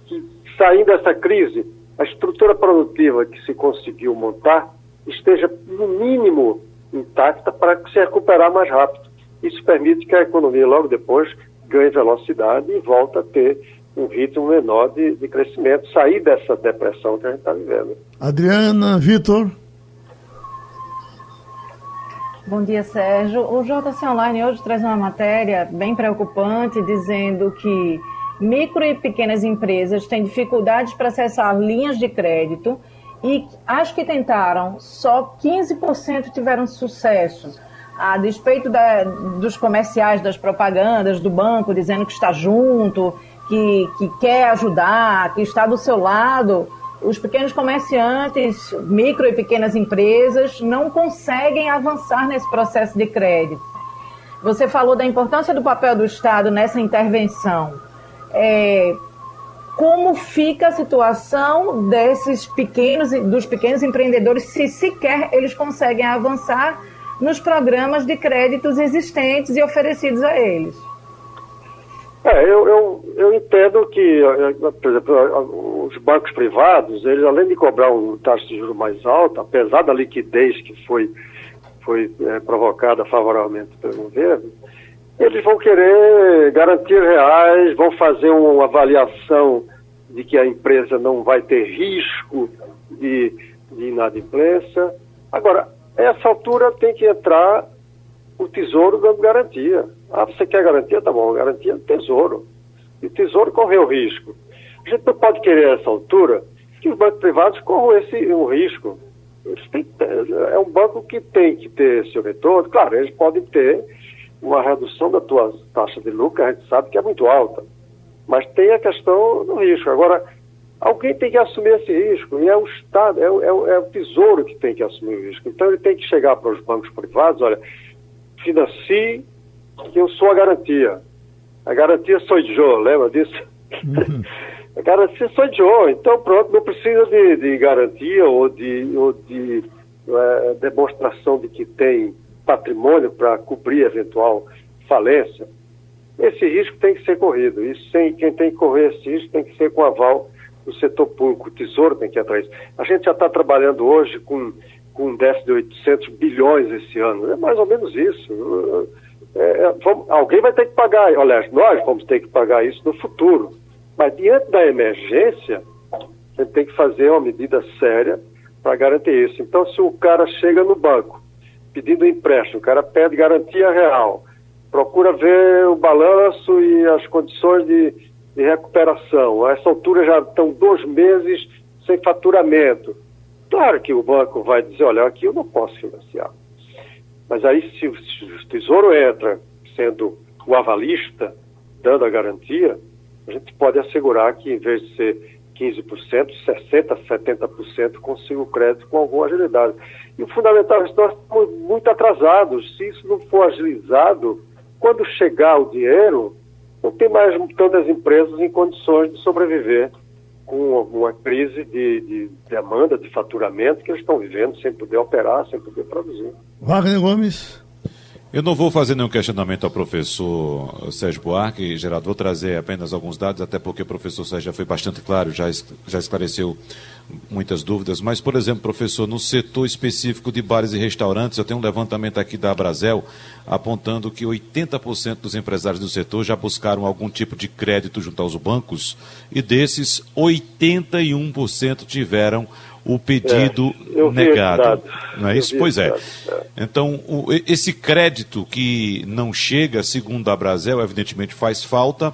que, saindo dessa crise, a estrutura produtiva que se conseguiu montar esteja, no mínimo, intacta para se recuperar mais rápido. Isso permite que a economia, logo depois, ganhe velocidade e volte a ter um ritmo menor de, de crescimento, sair dessa depressão que a gente está vivendo. Adriana, Vitor. Bom dia, Sérgio. O JC Online hoje traz uma matéria bem preocupante, dizendo que micro e pequenas empresas têm dificuldades para acessar linhas de crédito e as que tentaram, só 15% tiveram sucesso. A despeito da, dos comerciais, das propagandas do banco dizendo que está junto, que, que quer ajudar, que está do seu lado, os pequenos comerciantes, micro e pequenas empresas não conseguem avançar nesse processo de crédito. Você falou da importância do papel do Estado nessa intervenção. É, como fica a situação desses pequenos, dos pequenos empreendedores, se sequer eles conseguem avançar nos programas de créditos existentes e oferecidos a eles? É, eu, eu, eu entendo que, por exemplo, os bancos privados, eles além de cobrar um taxa de juros mais alta, apesar da liquidez que foi, foi é, provocada favoravelmente pelo governo, eles vão querer garantias reais, vão fazer uma avaliação de que a empresa não vai ter risco de, de inadimplência. Agora, essa altura tem que entrar o Tesouro dando garantia. Ah, você quer garantia? Tá bom, garantia do Tesouro. E o Tesouro correu risco. A gente não pode querer, essa altura, que os bancos privados corram esse um risco. Têm, é um banco que tem que ter seu retorno. Claro, eles podem ter uma redução da tua taxa de lucro, a gente sabe que é muito alta. Mas tem a questão do risco. Agora, alguém tem que assumir esse risco, e é o Estado, é é é o Tesouro que tem que assumir o risco. Então ele tem que chegar para os bancos privados, olha, financie que eu sou a garantia. A garantia sou eu, lembra disso? Uhum. a garantia sou eu. Então, pronto, não precisa de, de garantia ou de, ou de é, demonstração de que tem patrimônio para cobrir eventual falência. Esse risco tem que ser corrido. E sem, quem tem que correr esse risco tem que ser com aval do setor público. O Tesouro tem que ir atrás. A gente já está trabalhando hoje com, um déficit de 800 bilhões esse ano. É mais ou menos isso. É, é, vamos, alguém vai ter que pagar, aliás, nós vamos ter que pagar isso no futuro. Mas diante da emergência, a gente tem que fazer uma medida séria para garantir isso. Então, se o cara chega no banco pedindo empréstimo, o cara pede garantia real, procura ver o balanço e as condições de, de recuperação. A essa altura já estão dois meses sem faturamento. Claro que o banco vai dizer, olha, aqui eu não posso financiar. Mas aí, se, o Tesouro entra sendo o avalista, dando a garantia, a gente pode assegurar que, em vez de ser 15%, 60%, 70% consiga o crédito com alguma agilidade. E o fundamental é que nós estamos muito atrasados. Se isso não for agilizado, quando chegar o dinheiro, não tem mais tantas empresas em condições de sobreviver com uma crise de, de, demanda, de faturamento que eles estão vivendo sem poder operar, sem poder produzir. Wagner Gomes. Eu não vou fazer nenhum questionamento ao professor Sérgio Buarque, Geraldo, vou trazer apenas alguns dados, até porque o professor Sérgio já foi bastante claro, já, já esclareceu muitas dúvidas, mas, por exemplo, professor, no setor específico de bares e restaurantes, eu tenho um levantamento aqui da Brasel apontando que 80% dos empresários do setor já buscaram algum tipo de crédito junto aos bancos e desses, 81% tiveram o pedido é, negado. Não é isso? Pois é. é. Então, o, esse crédito que não chega, segundo a Brasel, evidentemente faz falta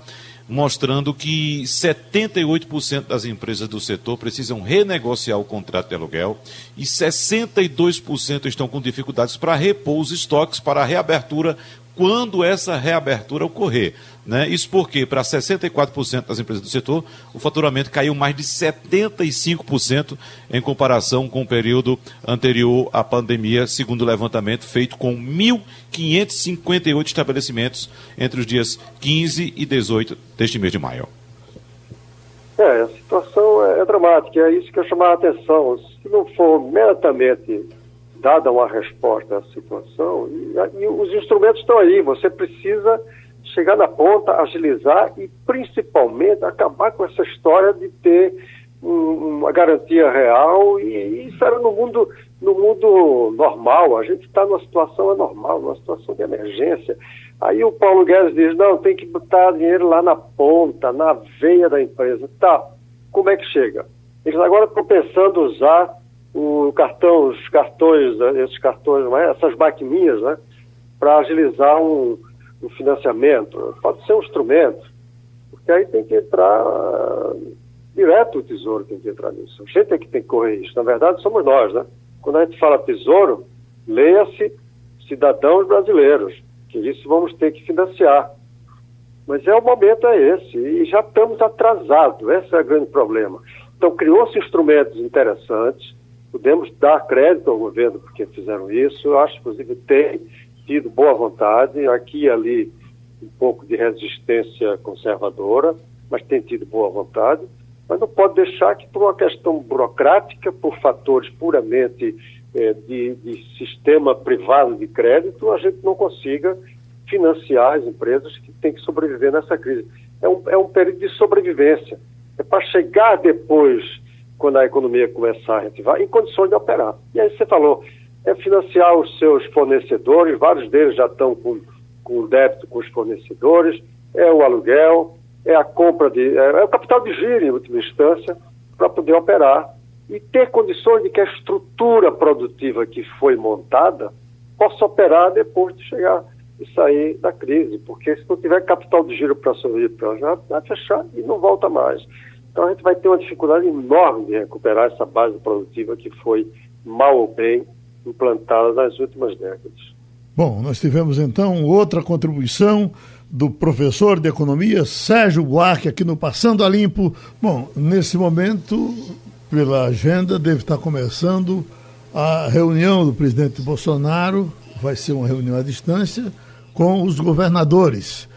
mostrando que 78% das empresas do setor precisam renegociar o contrato de aluguel e 62% estão com dificuldades para repor os estoques para a reabertura quando essa reabertura ocorrer. Né? Isso porque, para 64% das empresas do setor, o faturamento caiu mais de 75% em comparação com o período anterior à pandemia, segundo o levantamento feito com 1.558 estabelecimentos entre os dias 15 e 18 deste mês de maio. É, a situação é, é, dramática, é isso que eu chamava a atenção. Se não for meramente dada uma resposta à situação, e, e os instrumentos estão aí, você precisa chegar na ponta, agilizar e principalmente acabar com essa história de ter um, uma garantia real e, e isso era no mundo no mundo normal, a gente está numa situação anormal, numa situação de emergência. Aí o Paulo Guedes diz, não, tem que botar dinheiro lá na ponta, na veia da empresa. Tá, como é que chega? Eles agora estão pensando usar o cartão, os cartões, esses cartões, é? essas maquininhas, né, para agilizar um, um, financiamento. Pode ser um instrumento, porque aí tem que entrar direto o tesouro tem que entrar nisso. A gente é que tem que correr isso. Na verdade, somos nós, né? Quando a gente fala tesouro, leia-se cidadãos brasileiros, que isso vamos ter que financiar. Mas é o momento é esse, e já estamos atrasados, esse é o grande problema. Então, criou-se instrumentos interessantes, podemos dar crédito ao governo porque fizeram isso. Eu acho, inclusive, tem tido boa vontade, aqui e ali um pouco de resistência conservadora, mas tem tido boa vontade. Mas não pode deixar que, por uma questão burocrática, por fatores puramente eh, de, de sistema privado de crédito, a gente não consiga financiar as empresas que têm que sobreviver nessa crise. É um, é um período de sobrevivência. É para chegar depois quando a economia começar a reativar, em condições de operar. E aí você falou, é financiar os seus fornecedores, vários deles já estão com, com débito com os fornecedores, é o aluguel, é a compra de. é, é o capital de giro, em última instância, para poder operar e ter condições de que a estrutura produtiva que foi montada possa operar depois de chegar e sair da crise, porque se não tiver capital de giro para sobreviver, vai fechar e não volta mais. Então a gente vai ter uma dificuldade enorme de recuperar essa base produtiva que foi mal ou bem implantada nas últimas décadas. Bom, nós tivemos então outra contribuição do professor de economia Sérgio Buarque aqui no Passando a Limpo. Bom, nesse momento, pela agenda, deve estar começando a reunião do presidente Bolsonaro, vai ser uma reunião à distância, com os governadores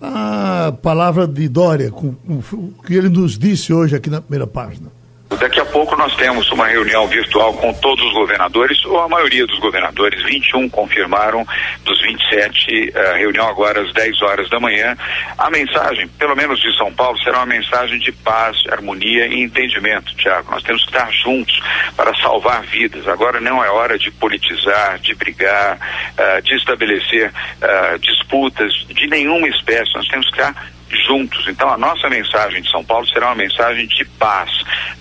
a palavra de Dória, com, com, o que ele nos disse hoje aqui na primeira página. Daqui a pouco nós temos uma reunião virtual com todos os governadores, ou a maioria dos governadores, 21 confirmaram, dos 27, a eh, reunião agora às 10 horas da manhã. A mensagem, pelo menos de São Paulo, será uma mensagem de paz, harmonia e entendimento, Tiago. Nós temos que estar juntos para salvar vidas. Agora não é hora de politizar, de brigar, uh, de estabelecer uh, disputas de nenhuma espécie. Nós temos que estar juntos. Então, a nossa mensagem de São Paulo será uma mensagem de paz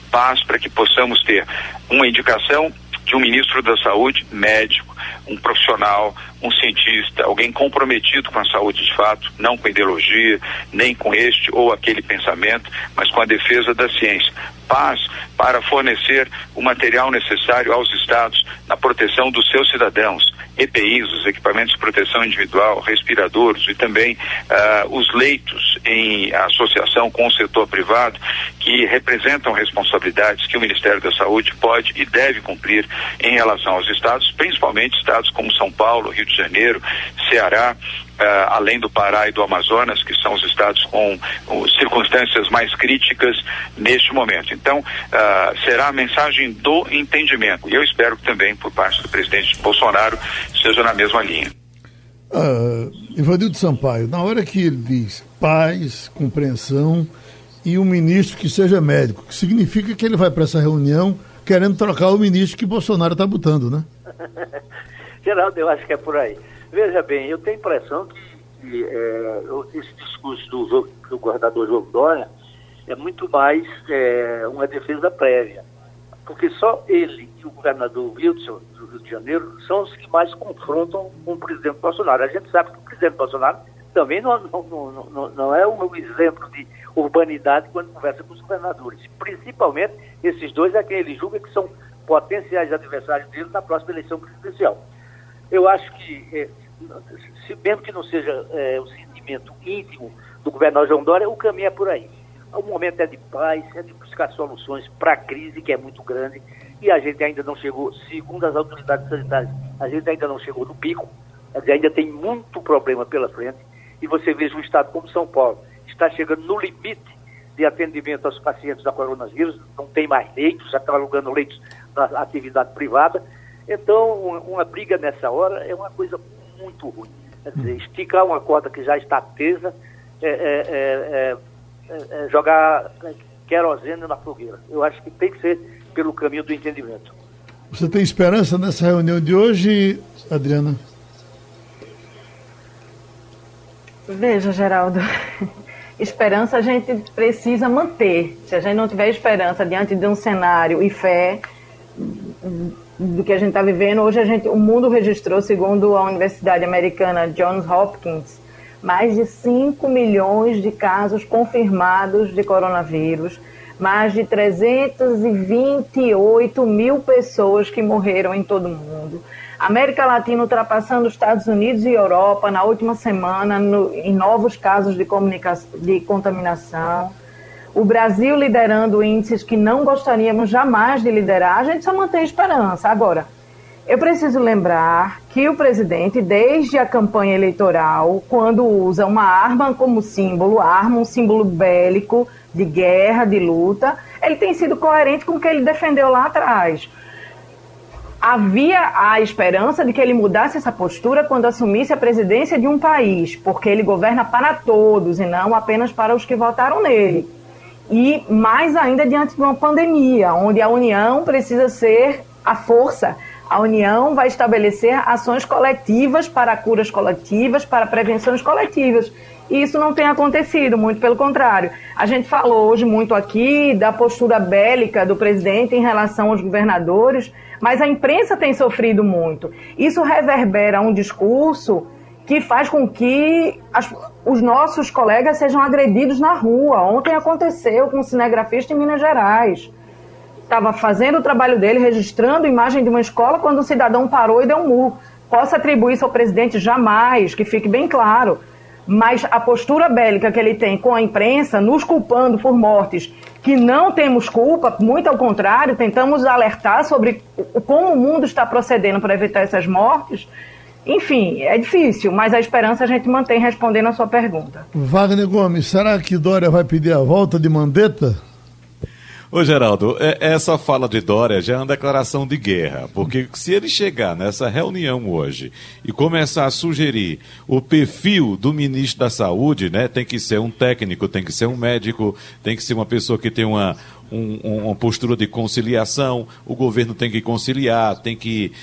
paz para que possamos ter uma indicação de um ministro da saúde, médico, um profissional, um cientista, alguém comprometido com a saúde de fato, não com ideologia, nem com este ou aquele pensamento, mas com a defesa da ciência. Paz para fornecer o material necessário aos estados na proteção dos seus cidadãos, EPIs, os equipamentos de proteção individual, respiradores e também uh, os leitos em associação com o setor privado, que representam responsabilidades que o Ministério da Saúde pode e deve cumprir em relação aos estados, principalmente estados como São Paulo, Rio de Janeiro, Ceará, Uh, além do Pará e do Amazonas, que são os estados com uh, circunstâncias mais críticas neste momento. Então, uh, será a mensagem do entendimento. E eu espero que também, por parte do presidente Bolsonaro, seja na mesma linha. Uh, Ivanildo Sampaio, na hora que ele diz paz, compreensão e um ministro que seja médico, que significa que ele vai para essa reunião querendo trocar o ministro que Bolsonaro está botando, né? Geraldo, eu acho que é por aí. Veja bem, eu tenho a impressão que, que é, esse discurso do, do governador João Dória é muito mais é, uma defesa prévia. Porque só ele e o governador Wilson, do Rio de Janeiro, são os que mais confrontam com o presidente Bolsonaro. A gente sabe que o presidente Bolsonaro também não, não, não, não é um exemplo de urbanidade quando conversa com os governadores. Principalmente esses dois é quem ele julga que são potenciais adversários dele na próxima eleição presidencial. Eu acho que, é, se, mesmo que não seja é, o sentimento íntimo do governador João Dória, o caminho é por aí. O momento é de paz, é de buscar soluções para a crise, que é muito grande, e a gente ainda não chegou, segundo as autoridades sanitárias, a gente ainda não chegou no pico, ainda tem muito problema pela frente, e você veja um estado como São Paulo, está chegando no limite de atendimento aos pacientes da coronavírus, não tem mais leitos, já está alugando leitos na atividade privada. Então, uma briga nessa hora é uma coisa muito ruim. Quer dizer, hum. esticar uma corda que já está tesa é, é, é, é jogar querosene na fogueira. Eu acho que tem que ser pelo caminho do entendimento. Você tem esperança nessa reunião de hoje, Adriana? Veja, Geraldo, esperança a gente precisa manter. Se a gente não tiver esperança diante de um cenário e fé do que a gente está vivendo, hoje a gente, o mundo registrou, segundo a Universidade Americana Johns Hopkins, mais de 5 milhões de casos confirmados de coronavírus, mais de 328 mil pessoas que morreram em todo o mundo. América Latina ultrapassando os Estados Unidos e Europa na última semana no, em novos casos de, de contaminação. O Brasil liderando índices que não gostaríamos jamais de liderar, a gente só mantém esperança. Agora, eu preciso lembrar que o presidente, desde a campanha eleitoral, quando usa uma arma como símbolo, arma, um símbolo bélico, de guerra, de luta, ele tem sido coerente com o que ele defendeu lá atrás. Havia a esperança de que ele mudasse essa postura quando assumisse a presidência de um país, porque ele governa para todos e não apenas para os que votaram nele. E mais ainda diante de uma pandemia, onde a União precisa ser a força a União vai estabelecer ações coletivas para curas coletivas, para prevenções coletivas. E isso não tem acontecido, muito pelo contrário. A gente falou hoje muito aqui da postura bélica do presidente em relação aos governadores, mas a imprensa tem sofrido muito. Isso reverbera um discurso que faz com que as, os nossos colegas sejam agredidos na rua. Ontem aconteceu com um cinegrafista em Minas Gerais estava fazendo o trabalho dele, registrando a imagem de uma escola, quando o cidadão parou e deu um murro. Posso atribuir isso ao presidente? Jamais, que fique bem claro. Mas a postura bélica que ele tem com a imprensa, nos culpando por mortes que não temos culpa, muito ao contrário, tentamos alertar sobre como o mundo está procedendo para evitar essas mortes. Enfim, é difícil, mas a esperança a gente mantém respondendo a sua pergunta. Wagner Gomes, será que Dória vai pedir a volta de Mandetta? Ô, Geraldo, é, essa fala de Dória já é uma declaração de guerra, porque se ele chegar nessa reunião hoje e começar a sugerir o perfil do ministro da Saúde, né, tem que ser um técnico, tem que ser um médico, tem que ser uma pessoa que tem uma, um, uma postura de conciliação, o governo tem que conciliar, tem que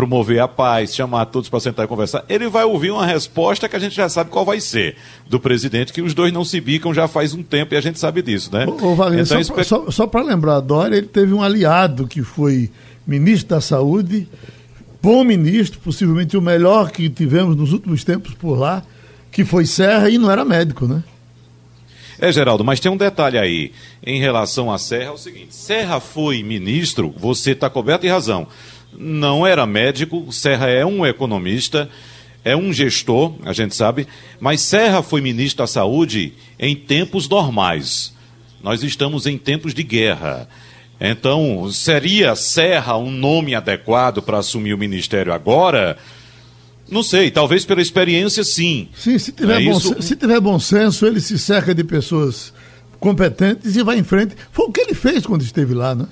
promover a paz, chamar todos para sentar e conversar, ele vai ouvir uma resposta que a gente já sabe qual vai ser do presidente, que os dois não se bicam já faz um tempo e a gente sabe disso, né? Ô, ô Wagner, então, só, só, só para lembrar, Dória, ele teve um aliado que foi ministro da Saúde, bom ministro, possivelmente o melhor que tivemos nos últimos tempos por lá, que foi Serra e não era médico, né? É, Geraldo, mas tem um detalhe aí em relação a Serra, é o seguinte, Serra foi ministro, você está coberto de razão, não era médico, Serra é um economista, é um gestor, a gente sabe, mas Serra foi ministro da Saúde em tempos normais. Nós estamos em tempos de guerra. Então, seria Serra um nome adequado para assumir o ministério agora? Não sei, talvez pela experiência, sim. Sim, se tiver, é bom, isso... se tiver bom senso, ele se cerca de pessoas competentes e vai em frente. Foi o que ele fez quando esteve lá, né?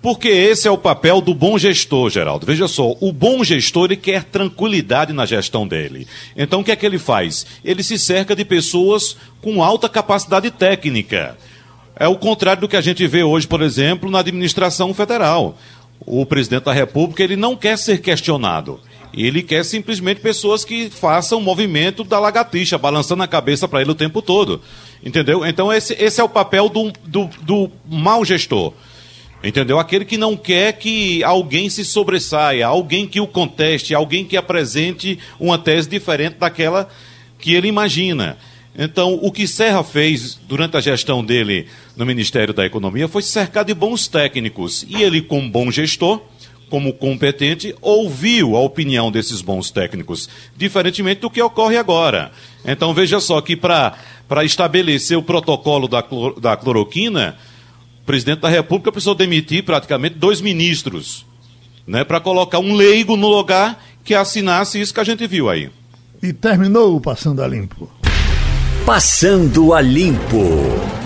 Porque esse é o papel do bom gestor, Geraldo. Veja só, o bom gestor ele quer tranquilidade na gestão dele. Então o que é que ele faz? Ele se cerca de pessoas com alta capacidade técnica. É o contrário do que a gente vê hoje, por exemplo, na administração federal. O presidente da República ele não quer ser questionado. Ele quer simplesmente pessoas que façam o movimento da lagartixa, balançando a cabeça para ele o tempo todo. Entendeu? Então, esse, esse é o papel do, do, do mau gestor. Entendeu? Aquele que não quer que alguém se sobressaia, alguém que o conteste, alguém que apresente uma tese diferente daquela que ele imagina. Então, o que Serra fez durante a gestão dele no Ministério da Economia foi se cercar de bons técnicos. E ele, como bom gestor, como competente, ouviu a opinião desses bons técnicos, diferentemente do que ocorre agora. Então, veja só que para estabelecer o protocolo da, clor, da cloroquina presidente da República precisou demitir praticamente dois ministros, né, para colocar um leigo no lugar que assinasse isso que a gente viu aí. E terminou o Passando a Limpo. Passando a Limpo.